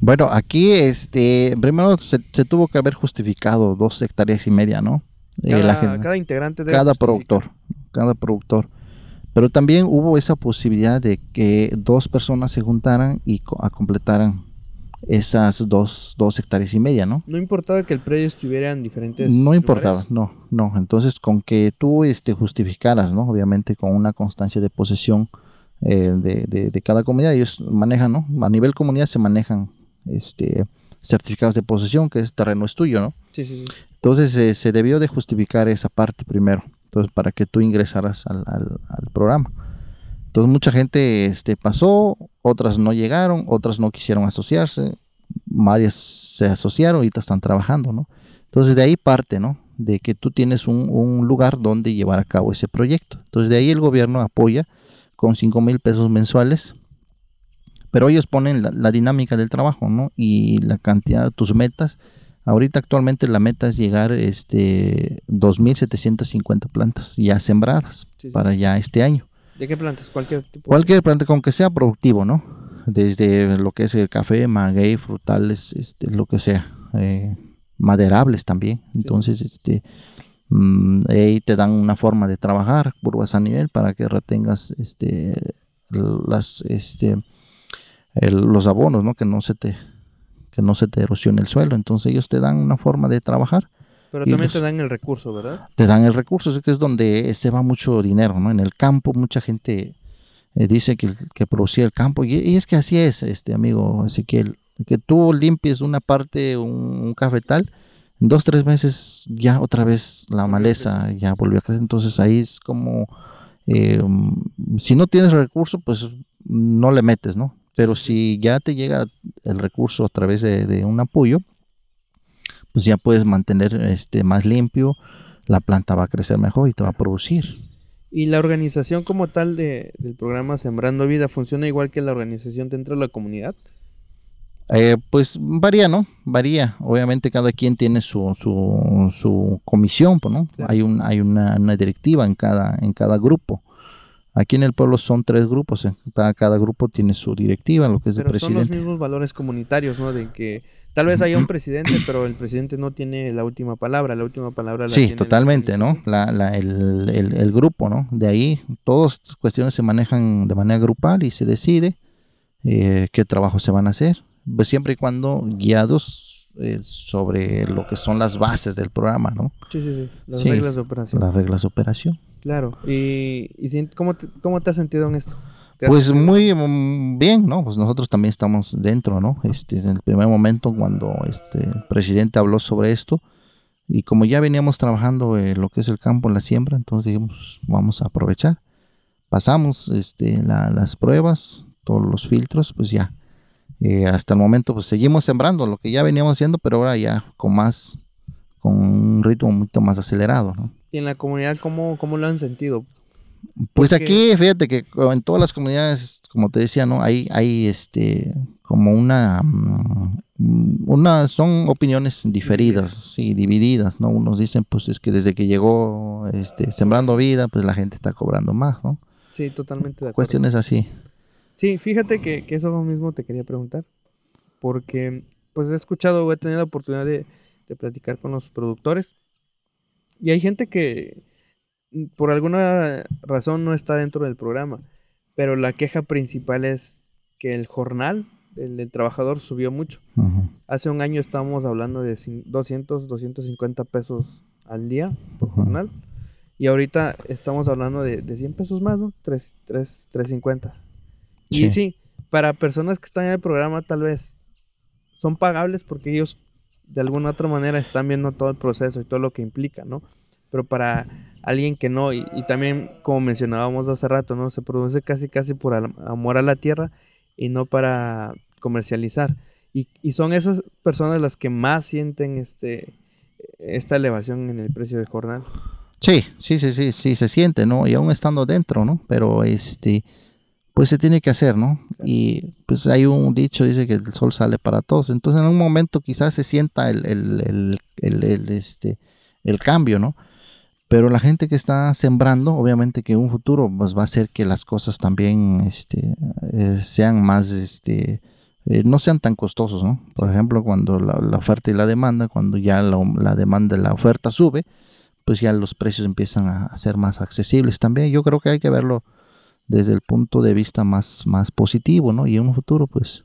Bueno, aquí este primero se, se tuvo que haber justificado dos hectáreas y media, ¿no? Eh, Cada, la gen- cada integrante debe cada productor, cada productor. Pero también hubo esa posibilidad de que dos personas se juntaran y co- a completaran esas dos, dos hectáreas y media, ¿no? No importaba que el predio estuviera en diferentes No importaba, lugares. no, no. Entonces, con que tú este, justificaras, ¿no? Obviamente con una constancia de posesión eh, de, de- de cada comunidad, ellos manejan, ¿no? A nivel comunidad se manejan este, certificados de posesión, que es terreno es tuyo, ¿no? Sí, sí, sí. Entonces eh, se debió de justificar esa parte primero, entonces para que tú ingresaras al, al- al programa. Entonces mucha gente este, pasó, otras no llegaron, otras no quisieron asociarse, varias se asociaron y están trabajando, ¿no? Entonces de ahí parte, ¿no? De que tú tienes un, un lugar donde llevar a cabo ese proyecto. Entonces de ahí el gobierno apoya con 5 mil pesos mensuales, pero ellos ponen la, la dinámica del trabajo, ¿no? Y la cantidad, tus metas. Ahorita actualmente la meta es llegar este 2.750 plantas ya sembradas Sí, sí. para ya este año. ¿De qué plantas? Cualquier tipo. Cualquier planta con que sea productivo, ¿no? Desde lo que es el café, maguey, frutales, este, lo que sea. eh, maderables también. Entonces, este mm, ahí te dan una forma de trabajar, curvas a nivel, para que retengas este las este el- los abonos, ¿no? Que no se te que no se te erosione el suelo. Entonces ellos te dan una forma de trabajar Pero también los- te dan el recurso, ¿verdad? te dan el recurso, es que es donde se va mucho dinero, ¿no? En el campo mucha gente eh, dice que, que producía el campo y, y es que así es, este amigo Ezequiel, que tú limpies una parte, un, un cafetal, en dos, tres meses ya otra vez la maleza ya volvió a crecer, entonces ahí es como, eh, si no tienes recurso, pues no le metes, ¿no? Pero si ya te llega el recurso a través de, de un apoyo, pues ya puedes mantener este más limpio, la planta va a crecer mejor y te va a producir. Y la organización como tal de, del programa Sembrando Vida funciona igual que la organización dentro de la comunidad. Eh, pues varía, ¿no? Varía. Obviamente cada quien tiene su, su, su comisión, ¿no? Claro. Hay, un, hay una, una directiva en cada, en cada grupo. Aquí en el pueblo son tres grupos, eh, cada, cada grupo tiene su directiva, lo que es el Pero son los presidente. mismos valores comunitarios, ¿no? De que tal vez haya un presidente, pero el presidente no tiene la última palabra. La última palabra la Sí, tiene totalmente, ¿no? La, la- el, el- el grupo, ¿no? De ahí, todas estas cuestiones se manejan de manera grupal y se decide eh, qué trabajos se van a hacer, pues siempre y cuando guiados eh, sobre lo que son las bases del programa, ¿no? Sí, sí, sí. Las Sí, reglas de operación. Las reglas de operación. Claro. ¿Y, y ¿cómo, te, cómo te has sentido en esto? ¿Te has Pues muy mm, bien, ¿no? Pues nosotros también estamos dentro, ¿no? Este, en el primer momento cuando este el presidente habló sobre esto y como ya veníamos trabajando eh, lo que es el campo, la siembra, entonces dijimos, vamos a aprovechar. Pasamos este, la- las pruebas, todos los filtros, pues ya. Eh, hasta el momento pues seguimos sembrando lo que ya veníamos haciendo, pero ahora ya con más, con un ritmo mucho más acelerado, ¿no? ¿Y en la comunidad cómo, cómo lo han sentido? Pues Porque- aquí, fíjate que en todas las comunidades, como te decía, ¿no? Hay, hay este, como una, mm, una, son opiniones diferidas, sí, divididas, ¿no? Unos dicen, pues es que desde que llegó, este, Sembrando Vida, pues la gente está cobrando más, ¿no? Sí, totalmente de acuerdo. Cuestiones así. Sí, fíjate que, que eso mismo te quería preguntar. Porque pues he escuchado o he tenido la oportunidad de, platicar con los productores. Y hay gente que por alguna razón no está dentro del programa. Pero la queja principal es que el jornal del, del trabajador subió mucho. Hace un año estábamos hablando de cin- 200, 250 pesos al día por jornal. Y ahorita estamos hablando de, de 100 pesos más, ¿no? 3, 3, 350. Y Sí. sí, para personas que están en el programa tal vez son pagables porque ellos de alguna otra manera están viendo todo el proceso y todo lo que implica, ¿no? Pero para alguien que no, y, y también como mencionábamos hace rato, ¿no? Se produce casi casi por am- amor a la tierra y no para comercializar. Y, y son esas personas las que más sienten este esta elevación en el precio del jornal. Sí, sí, sí, sí, sí, se siente, ¿no? Y aún estando dentro, ¿no? Pero este, pues se tiene que hacer, ¿no? Y pues hay un dicho, dice que el sol sale para todos. Entonces en un momento quizás se sienta el, el, el, el- el, este, el cambio, ¿no? Pero la gente que está sembrando, obviamente que en un futuro pues va a hacer que las cosas también este, eh, sean más, este, eh, no sean tan costosos, ¿no? Por ejemplo, cuando la, la oferta y la demanda, cuando ya la, la demanda y la oferta sube, pues ya los precios empiezan a, a ser más accesibles también. Yo creo que hay que verlo desde el punto de vista más, más positivo, ¿no? Y en un futuro, pues,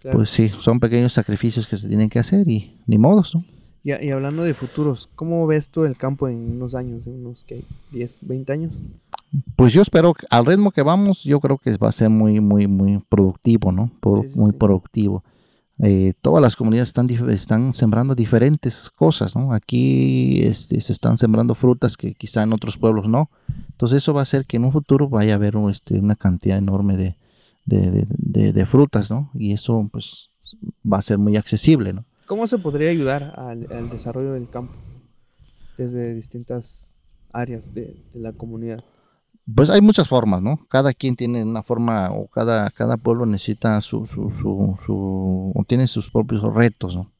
Claro. pues sí, son pequeños sacrificios que se tienen que hacer y ni modos, ¿no? Y, y hablando de futuros, ¿cómo ves tú el campo en unos años, en unos ¿qué? 10, 20 años? Pues yo espero, que al ritmo que vamos, yo creo que va a ser muy, muy, muy productivo, ¿no? Sí, sí, muy sí. productivo. Eh, todas las comunidades están, están sembrando diferentes cosas. Aquí este, se están sembrando frutas que quizá en otros pueblos no. Entonces eso va a hacer que en un futuro vaya a haber este, una cantidad enorme de, frutas, ¿no? Y eso pues va a ser muy accesible, ¿no? ¿Cómo se podría ayudar al, desarrollo del campo desde distintas áreas de la comunidad? Pues hay muchas formas, ¿no? Cada quien tiene una forma o cada, cada pueblo necesita su, su, su, su- o tiene sus propios retos, ¿no?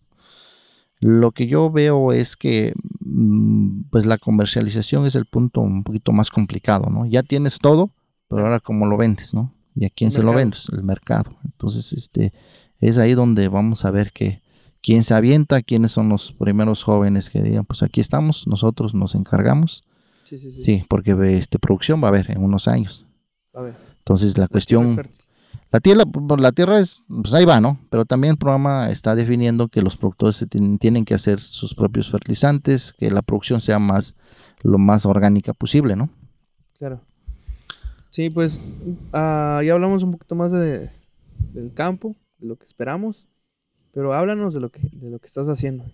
Lo que yo veo es que mm, pues la comercialización es el punto un poquito más complicado, ¿no? Ya tienes todo, pero ahora cómo lo vendes, ¿no? ¿Y a quién se lo vendes? El mercado. Entonces, este es ahí donde vamos a ver que quién se avienta, quiénes son los primeros jóvenes que digan, pues aquí estamos, nosotros nos encargamos. Sí, sí, sí. Sí, porque este, producción va a haber en unos años. A ver. Entonces la cuestión, la tierra, pues, la tierra es, pues ahí va, ¿no? Pero también el programa está definiendo que los productores se tienen, tienen que hacer sus propios fertilizantes, que la producción sea más, lo más orgánica posible, ¿no? Claro. Sí, pues ah, ya hablamos un poquito más de, del campo, de lo que esperamos, pero háblanos de lo que, de lo que estás haciendo.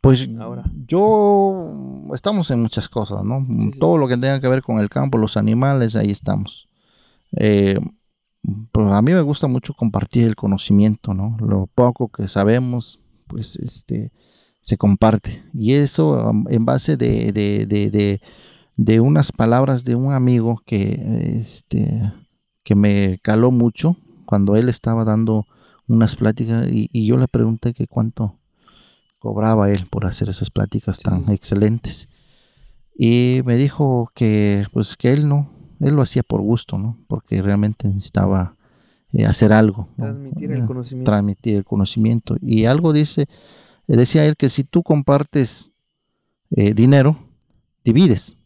Pues Ahora. yo estamos en muchas cosas, ¿no? Sí, sí. Todo lo que tenga que ver con el campo, los animales, ahí estamos. Eh, pues a mí me gusta mucho compartir el conocimiento, ¿no? Lo poco que sabemos, pues este se comparte. Y eso en base de, de, de, de, de unas palabras de un amigo que, este, que me caló mucho cuando él estaba dando unas pláticas y, y yo le pregunté que cuánto cobraba él por hacer esas pláticas tan excelentes. Y me dijo que pues que él no, Él lo hacía por gusto, ¿no? Porque realmente necesitaba eh, hacer algo. ¿no? Transmitir el conocimiento. Transmitir el conocimiento. Y algo dice, eh, decía él que si tú compartes eh, dinero, divides.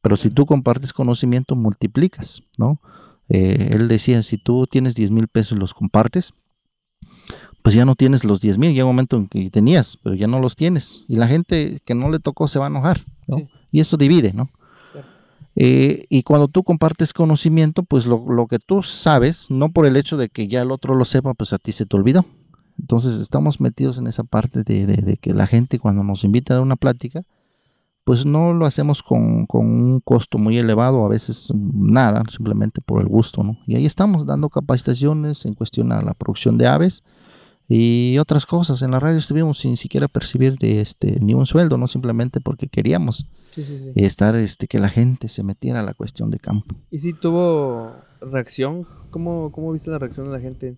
Pero si tú compartes conocimiento, multiplicas, ¿no? Eh, él decía, si tú tienes 10 mil pesos y los compartes, pues ya no tienes los 10 mil, llega un momento en que tenías, pero ya no los tienes. Y la gente que no le tocó se va a enojar, ¿no? Sí. Y eso divide, ¿no? Eh, y cuando tú compartes conocimiento, pues lo, lo que tú sabes, no por el hecho de que ya el otro lo sepa, pues a ti se te olvidó. Entonces estamos metidos en esa parte de, de- de que la gente cuando nos invita a una plática, pues no lo hacemos con, con un costo muy elevado, a veces nada, simplemente por el gusto, ¿no? Y ahí estamos dando capacitaciones en cuestión a la producción de aves y otras cosas. En la radio estuvimos sin siquiera percibir este, ni un sueldo, no simplemente porque queríamos Sí, sí, sí. estar, este, que la gente se metiera a la cuestión de campo. ¿Y si tuvo reacción? ¿Cómo, ¿Cómo viste la reacción de la gente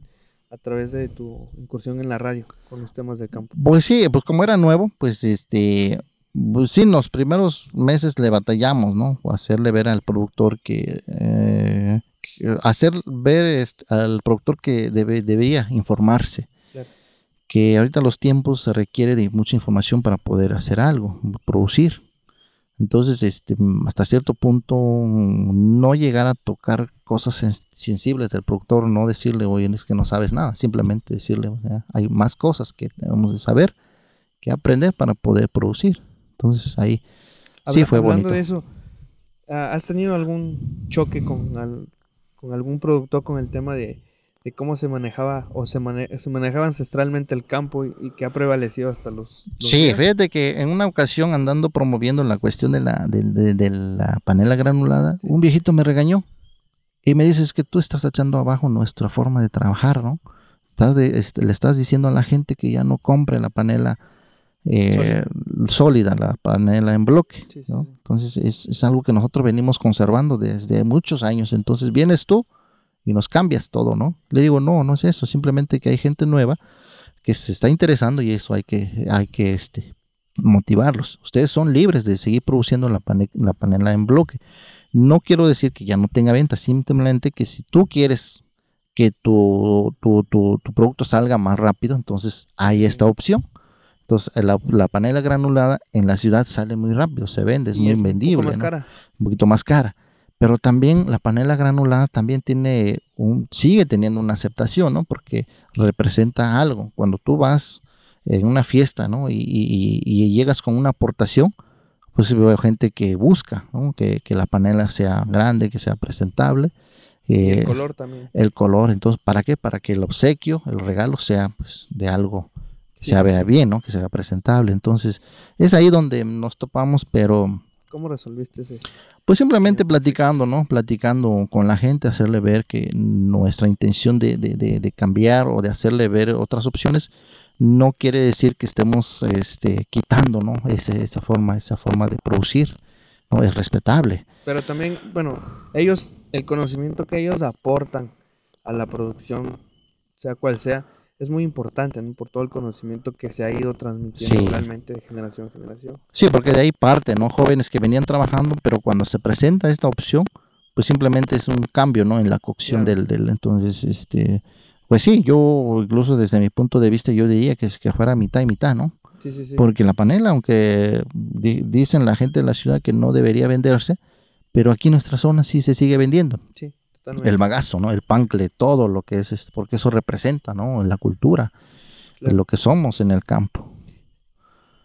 a través de tu incursión en la radio con los temas de campo? Pues sí, pues como era nuevo, pues este, pues sí, en los primeros meses le batallamos, ¿no? Hacerle ver al productor que, eh, que- hacer ver este, al productor que debe, debería informarse. Que ahorita los tiempos se requiere de mucha información para poder hacer algo, producir. Entonces, este, hasta cierto punto, no llegar a tocar cosas sen- sensibles del productor, no decirle, oye, es que no sabes nada, simplemente decirle, "Ya, hay más cosas que debemos de saber, que aprender para poder producir. Entonces, ahí sí fue hablando bonito. de eso, ¿has tenido algún choque con, al- con algún productor con el tema de, de cómo se manejaba o se, mane- se manejaba ancestralmente el campo y, y que ha prevalecido hasta los... los Sí, días? fíjate que en una ocasión andando promoviendo la cuestión de la, de, de- de la panela granulada, un viejito me regañó y me dice es que tú estás echando abajo nuestra forma de trabajar, ¿no? Estás de- este, le estás diciendo a la gente que ya no compre la panela eh, sólida, la panela en bloque, Sí, sí, ¿no? sí. Entonces es, es algo que nosotros venimos conservando desde muchos años. Entonces vienes tú y nos cambias todo, ¿no? Le digo, no, no es eso, simplemente que hay gente nueva que se está interesando y eso hay que, hay que este, motivarlos. Ustedes son libres de seguir produciendo la, pane- la panela en bloque. No quiero decir que ya no tenga venta, simplemente que si tú quieres que tu, tu, tu- tu producto salga más rápido, entonces hay esta opción. Entonces la, la panela granulada en la ciudad sale muy rápido, se vende, es Y muy un poco vendible. más ¿no? cara. un poquito más cara. Pero también la panela granulada también tiene un, sigue teniendo una aceptación, ¿no? Porque representa algo. Cuando tú vas en una fiesta, ¿no? Y, y- y llegas con una aportación, pues veo gente que busca, ¿no? Que, que la panela sea grande, que sea presentable. Y el eh, color también. el color, entonces, ¿para qué? Para que el obsequio, el regalo sea pues de algo que Sí, se vea bien, ¿no? Que sea presentable. Entonces, es ahí donde nos topamos, pero ¿Cómo resolviste ese? Pues simplemente platicando, ¿no? Platicando con la gente, hacerle ver que nuestra intención de, de- de- de cambiar o de hacerle ver otras opciones no quiere decir que estemos este, quitando, ¿no? Ese- esa forma, esa forma de producir, ¿no? Es respetable. Pero también, bueno, ellos, el conocimiento que ellos aportan a la producción, sea cual sea, es muy importante, ¿no? Por todo el conocimiento que se ha ido transmitiendo Sí. oralmente de generación en generación. Sí, porque de ahí parte, ¿no? Jóvenes que venían trabajando, pero cuando se presenta esta opción, pues simplemente es un cambio, ¿no? En la cocción Claro. del, del, entonces, este, pues sí, yo incluso desde mi punto de vista yo diría que, es que fuera mitad y mitad, ¿no? Sí, sí, sí. Porque la panela, aunque di- dicen la gente de la ciudad que no debería venderse, pero aquí en nuestra zona sí se sigue vendiendo. Sí, totalmente. El bagazo, ¿no? El pancle, todo lo que es, este, porque eso representa, ¿no? La cultura, Claro. lo que somos en el campo.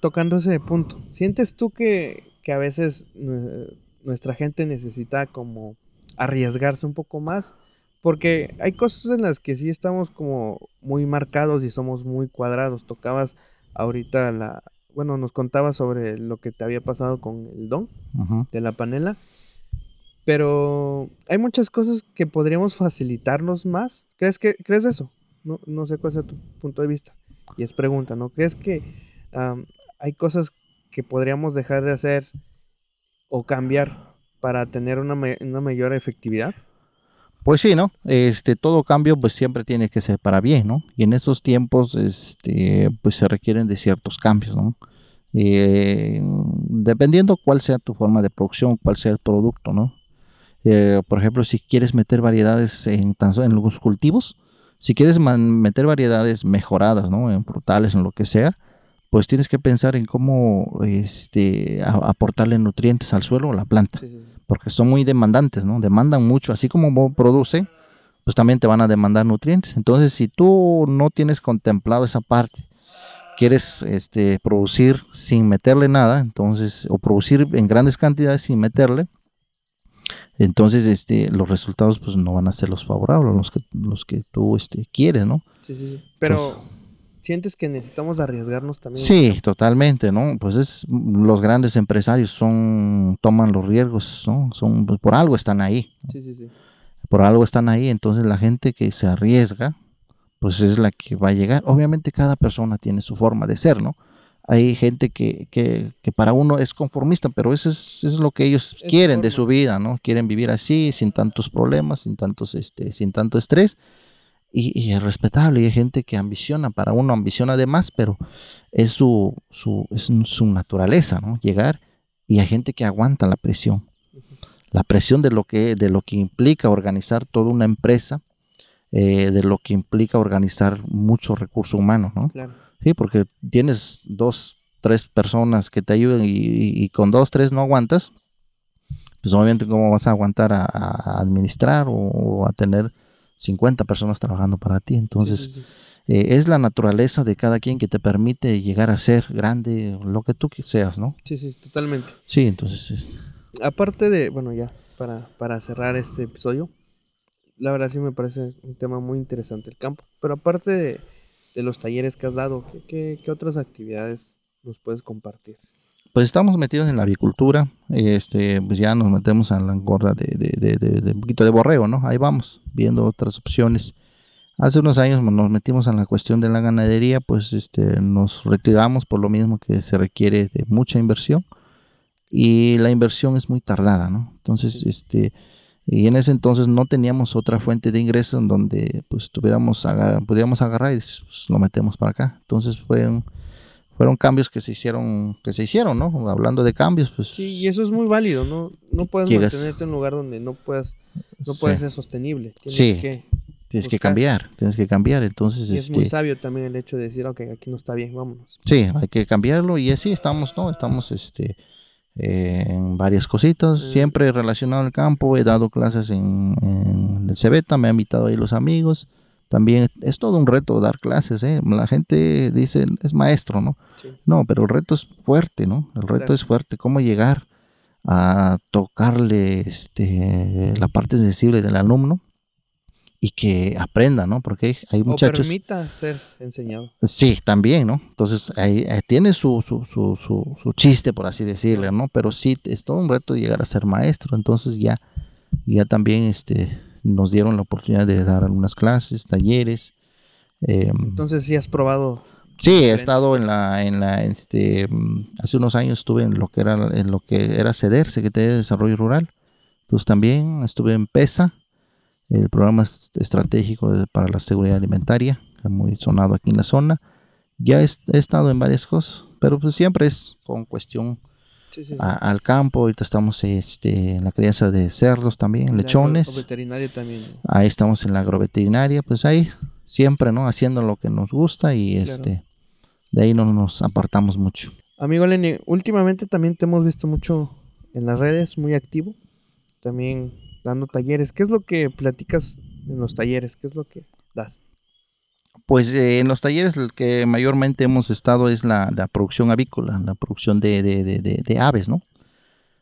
Tocando ese punto, ¿sientes tú que, que a veces eh, nuestra gente necesita como arriesgarse un poco más? Porque hay cosas en las que sí estamos como muy marcados y somos muy cuadrados. Tocabas ahorita la... Bueno, nos contabas sobre lo que te había pasado con el don de la panela. Pero hay muchas cosas que podríamos facilitarnos más. ¿Crees que crees eso? No, no sé cuál sea tu punto de vista. Y es pregunta, ¿no? ¿Crees que hay cosas que podríamos dejar de hacer o cambiar para tener una, una mayor efectividad? Pues sí, ¿no? Este, todo cambio pues siempre tiene que ser para bien, ¿no? Y en esos tiempos, este, pues se requieren de ciertos cambios, ¿no? Eh, dependiendo cuál sea tu forma de producción, cuál sea el producto, ¿no? Eh, por ejemplo, si quieres meter variedades en, los cultivos, si quieres meter variedades mejoradas, ¿no? En frutales, en lo que sea, pues tienes que pensar en cómo este, a- aportarle nutrientes al suelo o a la planta, porque son muy demandantes, ¿no? Demandan mucho, así como produce, pues también te van a demandar nutrientes. Entonces, si tú no tienes contemplado esa parte, quieres este, producir sin meterle nada, entonces, o producir en grandes cantidades sin meterle, entonces este, los resultados pues no van a ser los favorables, los que, los que tú este, quieres, ¿no? Sí, sí, sí. Pero sientes que necesitamos arriesgarnos también. Sí, totalmente, ¿no? Pues es los grandes empresarios son toman los riesgos, ¿no? Son pues, por algo están ahí, Sí, sí, sí. por algo están ahí, entonces la gente que se arriesga, pues es la que va a llegar. Obviamente cada persona tiene su forma de ser, ¿no? Hay gente que, que, que para uno es conformista, pero eso es, es lo que ellos quieren de su vida, ¿no? Quieren vivir así, sin tantos problemas, sin tantos, este, sin tanto estrés. Y, y es respetable. Y hay gente que ambiciona, para uno ambiciona de más, pero es su, su, es su naturaleza, ¿no? Llegar. Y hay gente que aguanta la presión. La presión de lo que, de lo que implica organizar toda una empresa, eh, de lo que implica organizar mucho recurso humano, ¿no? Claro. Sí, porque tienes dos, tres personas que te ayuden y, y- y con dos, tres no aguantas, pues obviamente cómo vas a aguantar a, a administrar o, o a tener 50 personas trabajando para ti. Entonces, Sí, sí, sí. eh, es la naturaleza de cada quien que te permite llegar a ser grande, lo que tú seas, ¿no? Sí, sí, totalmente. Sí, entonces, es- Aparte de, bueno, ya, para, para cerrar este episodio, la verdad sí me parece un tema muy interesante el campo. Pero aparte de, de los talleres que has dado, ¿qué, qué, qué otras actividades nos puedes compartir? pues estamos metidos en la avicultura, este, pues ya nos metemos a la gorda de, de, de- de- de un poquito de borrego, ¿no? Ahí vamos, viendo otras opciones. Hace unos años nos metimos en la cuestión de la ganadería, pues este, nos retiramos por lo mismo que se requiere de mucha inversión y la inversión es muy tardada, ¿no? Entonces, este, y en ese entonces no teníamos otra fuente de ingreso en donde pues tuviéramos agar- pudiéramos agarrar y pues, lo metemos para acá. Entonces fue un- fueron cambios que se hicieron, que se hicieron, ¿no? Hablando de cambios, pues Sí, y eso es muy válido, ¿no? No puedes Llegas- mantenerte en un lugar donde no puedas, no Sí. puedes ser sostenible. Tienes Sí, que, tienes que cambiar, tienes que cambiar. Entonces, y es muy este, sabio también el hecho de decir, ok, aquí no está bien, vámonos. Sí, hay que cambiarlo y así estamos, ¿no? Estamos este, eh, en varias cositas, siempre relacionado al campo, he dado clases en, en el Cebeta, me han invitado ahí los amigos, también es todo un reto dar clases, ¿eh? La gente dice, es maestro, ¿no? Sí. No, pero el reto es fuerte, ¿no? El reto Claro. es fuerte, cómo llegar a tocarle este, la parte sensible del alumno y que aprenda, ¿no? Porque hay, hay O muchachos... permita ser enseñado. Sí, también, ¿no? Entonces, ahí, ahí tiene su, su, su, su, su chiste, por así decirle, ¿no? Pero sí, es todo un reto llegar a ser maestro. Entonces ya, ya también este, nos dieron la oportunidad de dar algunas clases, talleres. eh, Entonces sí has probado. sí, he estado en la, en la, este, mm, hace unos años estuve en lo que era, en lo que era CEDER, Secretaría de Desarrollo Rural. Entonces también estuve en PESA, el programa est- estratégico para la seguridad alimentaria, que es muy sonado aquí en la zona. Ya he, he estado en varias cosas, pero pues siempre es con cuestión Sí, sí, sí. a- al campo. Ahorita estamos este, en la crianza de cerdos también, La lechones. también. Ahí estamos en la agroveterinaria, pues ahí siempre, ¿no? Haciendo lo que nos gusta y Claro. este, de ahí no nos apartamos mucho. Amigo Lenny, últimamente también te hemos visto mucho en las redes, muy activo. También dando talleres. ¿Qué es lo que platicas en los talleres? ¿Qué es lo que das? Pues eh, en los talleres el que mayormente hemos estado es la, la producción avícola, la producción de, de- de- de- de aves, ¿no?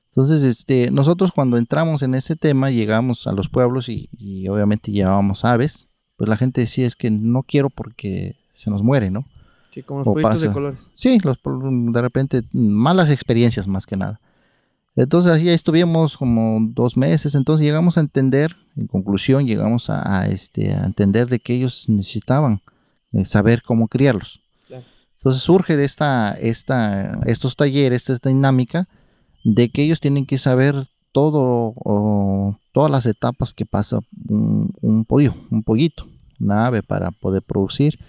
Entonces, este, nosotros cuando entramos en ese tema, llegamos a los pueblos y, y obviamente llevábamos aves, pues la gente decía es que no quiero porque se nos muere, ¿no? Sí, como los O de colores. Sí, los, de repente malas experiencias más que nada. Entonces así estuvimos como dos meses, entonces llegamos a entender, en conclusión llegamos a, a, este, a entender de que ellos necesitaban eh, saber cómo criarlos. Claro. Entonces surge de esta, esta, estos talleres, esta dinámica, de que ellos tienen que saber todo, o todas las etapas que pasa un, un pollo, un pollito, una ave para poder producir.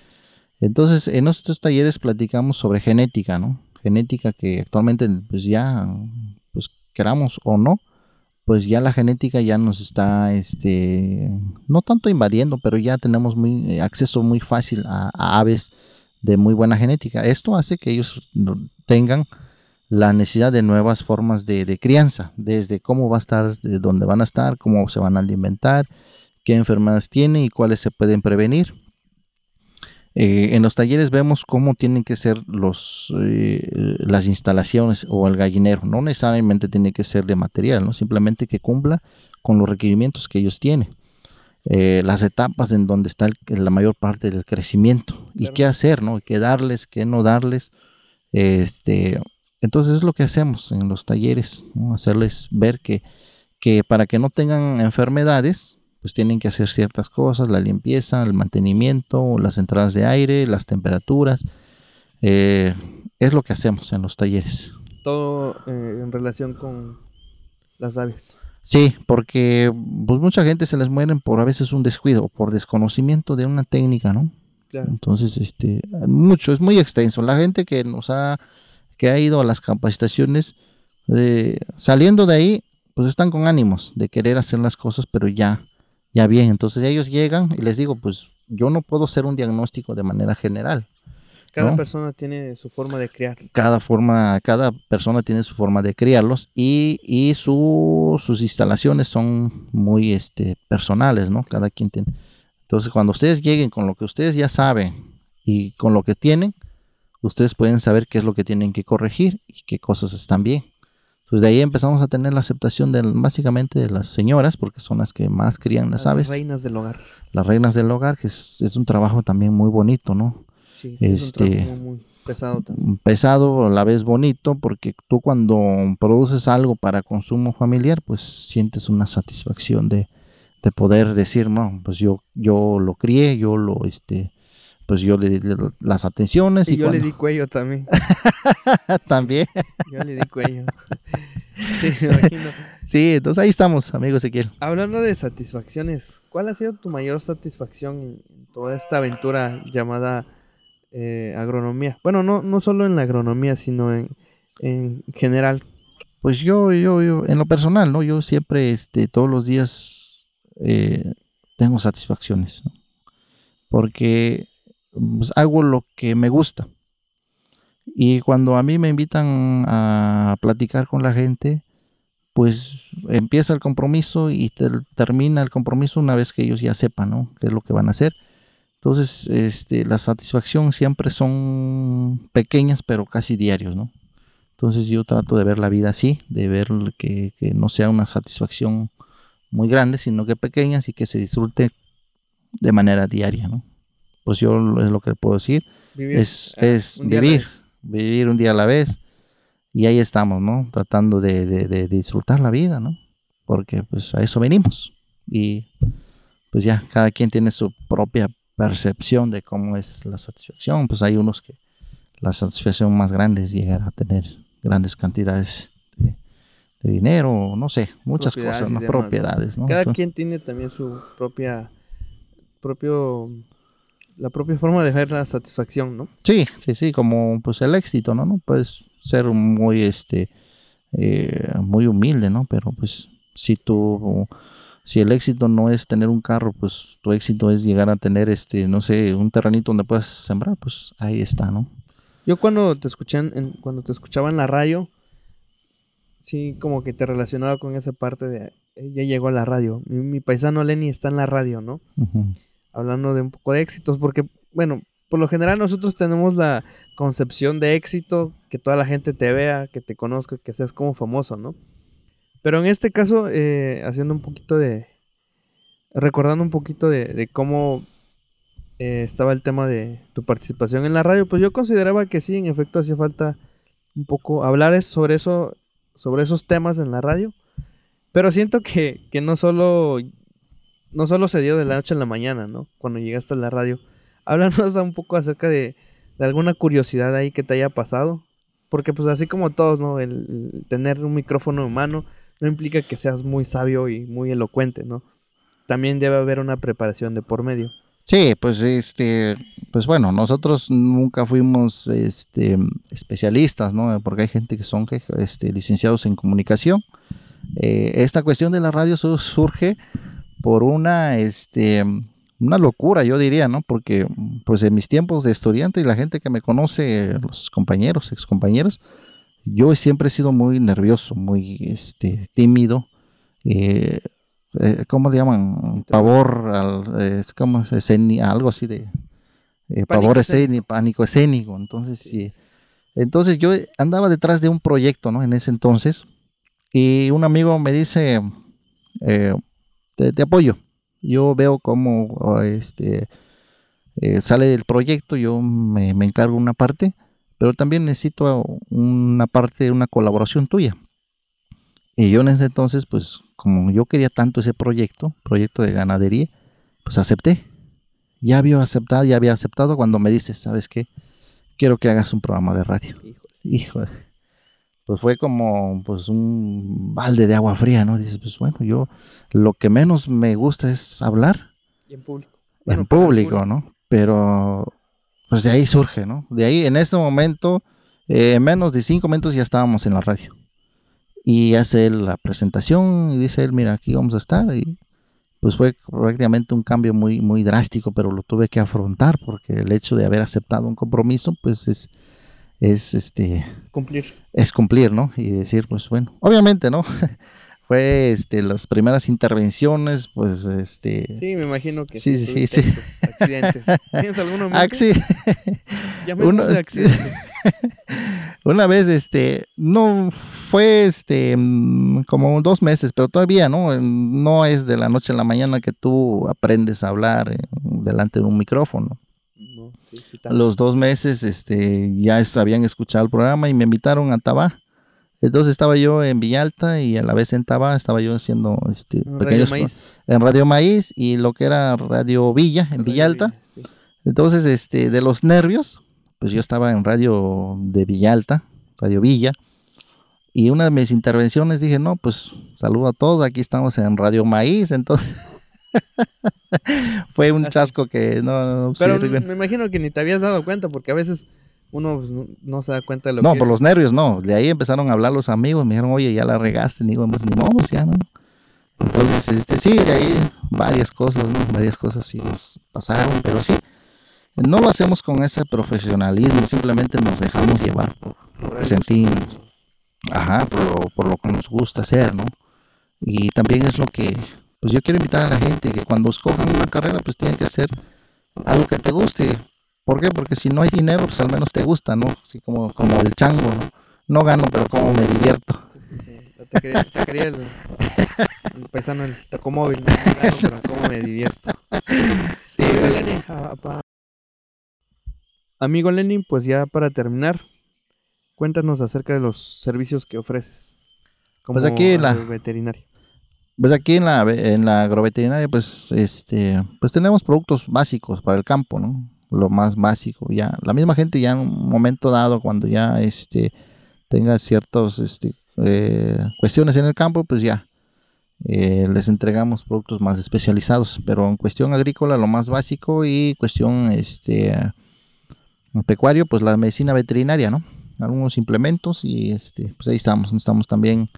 Entonces, en estos talleres platicamos sobre genética, ¿no? Genética que actualmente, pues ya, queramos o no, pues ya la genética ya nos está, este, no tanto invadiendo, pero ya tenemos muy, eh, acceso muy fácil a, a aves de muy buena genética. Esto hace que ellos tengan la necesidad de nuevas formas de, de crianza, desde cómo va a estar, de dónde van a estar, cómo se van a alimentar, qué enfermedades tienen y cuáles se pueden prevenir. Eh, en los talleres vemos cómo tienen que ser los, eh, las instalaciones o el gallinero. No necesariamente tiene que ser de material, ¿no? simplemente que cumpla con los requerimientos que ellos tienen. Eh, las etapas en donde está el- la mayor parte del crecimiento y qué hacer, ¿no? qué darles, qué no darles. Este, entonces es lo que hacemos en los talleres, ¿no? hacerles ver que, que para que no tengan enfermedades, pues tienen que hacer ciertas cosas, la limpieza, el mantenimiento, las entradas de aire, las temperaturas. eh, es lo que hacemos en los talleres. Todo eh, en relación con las aves. Sí, porque pues mucha gente se les mueren por a veces un descuido por desconocimiento de una técnica, ¿no? Claro. Entonces, este, mucho, es muy extenso. La gente que nos ha, que ha ido a las capacitaciones, eh, saliendo de ahí, pues están con ánimos de querer hacer las cosas, pero ya, ya bien. Entonces ellos llegan y les digo, pues yo no puedo hacer un diagnóstico de manera general. Cada ¿no? persona tiene su forma de criar. Cada forma, cada persona tiene su forma de criarlos y, y su- sus instalaciones son muy este, personales, ¿no? Cada quien tiene. Entonces, cuando ustedes lleguen con lo que ustedes ya saben y con lo que tienen, ustedes pueden saber qué es lo que tienen que corregir y qué cosas están bien. Entonces, de ahí empezamos a tener la aceptación de, básicamente de las señoras, porque son las que más crían las, Las aves, reinas del hogar. las reinas del hogar, que es, es un trabajo también muy bonito, ¿no? Sí, es un Este- trabajo muy, muy pesado también. pesado, a la vez bonito, porque tú cuando produces algo para consumo familiar, pues sientes una satisfacción de, de poder decir, no, pues yo, yo lo crié, yo lo, este, pues yo le di las atenciones y, Y yo le di cuello también. <laughs> también. Yo le di cuello. <laughs> sí, me imagino. Sí, entonces ahí estamos, amigo Ezequiel. Hablando de satisfacciones, ¿cuál ha sido tu mayor satisfacción en toda esta aventura llamada eh, agronomía? Bueno, no, no solo en la agronomía, sino en, en general. Pues yo, yo, yo, en lo personal, ¿no? Yo siempre, este, todos los días eh, tengo satisfacciones, ¿no? Porque pues, hago lo que me gusta. Y cuando a mí me invitan a platicar con la gente, pues empieza el compromiso y ter- termina el compromiso una vez que ellos ya sepan. Qué es lo que van a hacer. Entonces, este, la satisfacción siempre son pequeñas, pero casi diarios, ¿no? Entonces yo trato de ver la vida así, de ver que, no sea una satisfacción muy grande, sino que pequeñas y que se disfrute de manera diaria. Pues yo es lo que puedo decir, Vivir, es, ah, es un vivir, vivir un día a la vez. Y ahí estamos, ¿no? Tratando de, de- de disfrutar la vida, ¿no? Porque pues a eso venimos. Y pues ya cada quien tiene su propia percepción de cómo es la satisfacción, pues hay unos que la satisfacción más grande es llegar a tener grandes cantidades de, de dinero, no sé, muchas Propiedades cosas, propiedades, ¿no? Cada Entonces, quien tiene también su propia, propio, la propia forma de ver la satisfacción, ¿no? Sí, sí, sí, como pues el éxito, ¿no? No puedes ser muy, este, eh, muy humilde, ¿no? Pero pues si tú, si el éxito no es tener un carro, pues tu éxito es llegar a tener, este, no sé, un terrenito donde puedas sembrar, pues ahí está, ¿no? Yo cuando te escuché en- cuando te escuchaba en la radio, sí, como que te relacionaba con esa parte de ya llegó a la radio. Mi, mi paisano Lenny está en la radio, ¿no? Ujú. Hablando de un poco de éxitos, porque, bueno, por lo general nosotros tenemos la concepción de éxito, que toda la gente te vea, que te conozca, que seas como famoso, ¿no? Pero en este caso, eh, haciendo un poquito de, recordando un poquito de, de cómo eh, estaba el tema de tu participación en la radio, pues yo consideraba que sí, en efecto hacía falta un poco hablar sobre eso, sobre esos temas en la radio. Pero siento que, que no solo no solo se dio de la noche a la mañana, ¿no? Cuando llegaste a la radio. Háblanos un poco acerca de, alguna curiosidad ahí que te haya pasado. Porque pues así como todos, ¿no? El, tener un micrófono en mano no implica que seas muy sabio y muy elocuente, ¿no? También debe haber una preparación de por medio. Sí, pues este, pues bueno, nosotros nunca fuimos este especialistas, ¿no? Porque hay gente que son este, licenciados en comunicación. eh, esta cuestión de la radio su- surge por una, este, una locura, yo diría, ¿no? Porque, pues, en mis tiempos de estudiante y la gente que me conoce, los compañeros, excompañeros, yo siempre he sido muy nervioso, muy, este, tímido, eh, eh, ¿cómo le llaman? Pavor, al, eh, ¿cómo es? Esceni- algo así de eh, pavor escénico, pánico escénico. Entonces, sí. Entonces yo andaba detrás de un proyecto, ¿no? En ese entonces, y un amigo me dice, te, te apoyo. Yo veo cómo este, eh, sale el proyecto, yo me, me encargo una parte, pero también necesito una parte, una colaboración tuya. Y yo en ese entonces, pues como yo quería tanto ese proyecto, proyecto de ganadería, pues acepté. Ya había aceptado, ya había aceptado cuando me dices, ¿sabes qué? Quiero que hagas un programa de radio. Hijo, pues fue como pues un balde de agua fría, ¿no? Dices, pues bueno, yo lo que menos me gusta es hablar Y en público. en público, ¿no? Pero pues de ahí surge, ¿no? De ahí en este momento, eh, en menos de cinco minutos ya estábamos en la radio. Y hace él la presentación y dice él, mira, aquí vamos a estar. Y pues fue prácticamente un cambio muy, muy drástico, pero lo tuve que afrontar porque el hecho de haber aceptado un compromiso, pues es, es este, Cumplir. es cumplir, ¿no? Y decir, pues bueno, obviamente, ¿no? <laughs> Fue este, las primeras intervenciones, pues este... Sí, me imagino que Sí, sí, sí. pues, accidentes. <laughs> ¿Tienes alguno Llamemos <laughs> uno- de accidentes. Una vez, este, no fue, este, como dos meses, pero todavía, ¿no? No es de la noche a la mañana que tú aprendes a hablar eh, delante de un micrófono. No, sí, sí, A los dos meses, este, ya es- habían escuchado el programa y me invitaron a Tabá. Entonces estaba yo en Villalta y a la vez en Tabá estaba yo haciendo, este, Radio pequeños Maíz. en Radio Maíz y lo que era Radio Villa en Villalta. Sí. Entonces, este, de los nervios, pues yo estaba en radio de Villalta, Radio Villa, y una de mis intervenciones dije, no, pues saludo a todos, aquí estamos en Radio Maíz, entonces <laughs> <laughs> fue un chasco que no, no, sí, Pero me imagino que ni te habías dado cuenta porque a veces uno pues, no, no se da cuenta de lo no, que por es. los nervios, no, de ahí empezaron a hablar los amigos, me dijeron, oye, ya la regaste, digo, pues ni modo, ya no. Entonces, este, sí, de ahí varias cosas, ¿no? Varias cosas sí nos pasaron, pero sí, no lo hacemos con ese profesionalismo, simplemente nos dejamos llevar por lo que sentimos, ajá, por lo, por lo que nos gusta hacer, ¿no? Y también es lo que, pues yo quiero invitar a la gente que cuando escojan una carrera, pues tiene que ser algo que te guste. ¿Por qué? Porque si no hay dinero, pues al menos te gusta, ¿no? Así como, como el chango, ¿no? No gano, pero como me divierto. Te quería, te quería el, el paisano, el tacomóvil. ¿no? Claro, pero cómo me divierto. Sí. Amigo Lenin, pues ya para terminar, cuéntanos acerca de los servicios que ofreces. Como Pues aquí la- veterinario. Pues aquí en la, en la agroveterinaria, pues, este, pues tenemos productos básicos para el campo, ¿no? Lo más básico, ya. La misma gente ya en un momento dado, cuando ya, este, tenga ciertas, este, eh, cuestiones en el campo, pues ya, eh, les entregamos productos más especializados. Pero en cuestión agrícola, lo más básico y cuestión, este, pecuario, pues la medicina veterinaria, ¿no? Algunos implementos y, este, pues ahí estamos. Estamos también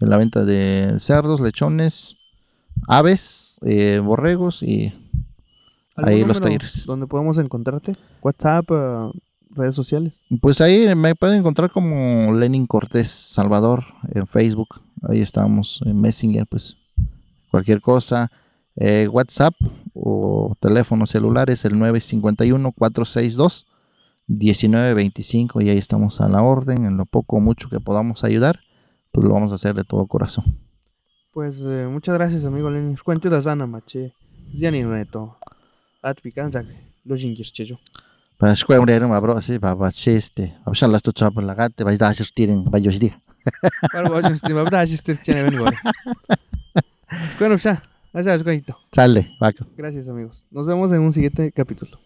en la venta de cerdos, lechones, aves, eh, borregos y ¿Algún ahí los talleres. Donde podemos encontrarte? WhatsApp, eh, redes sociales. Pues ahí me pueden encontrar como Lenin Cortés Salvador en Facebook. Ahí estamos en Messenger, pues cualquier cosa. Eh, WhatsApp o teléfono celular es el 951-462-1925 y ahí estamos a la orden. En lo poco o mucho que podamos ayudar, pues lo vamos a hacer de todo corazón. Pues eh, muchas gracias, amigo Lenin. Cuento de sana, mache. Ya ni reto. At picanza, lo jingis chejo. Para escuela un héroe, bro, así, para chiste. A ver, las tuchas por la gata, vais a dar tiren, vais a decir. Para vos, este, va a este chene ven gore. Bueno, ya, allá es bonito. Sale, vaca. Gracias, amigos. Nos vemos en un siguiente capítulo.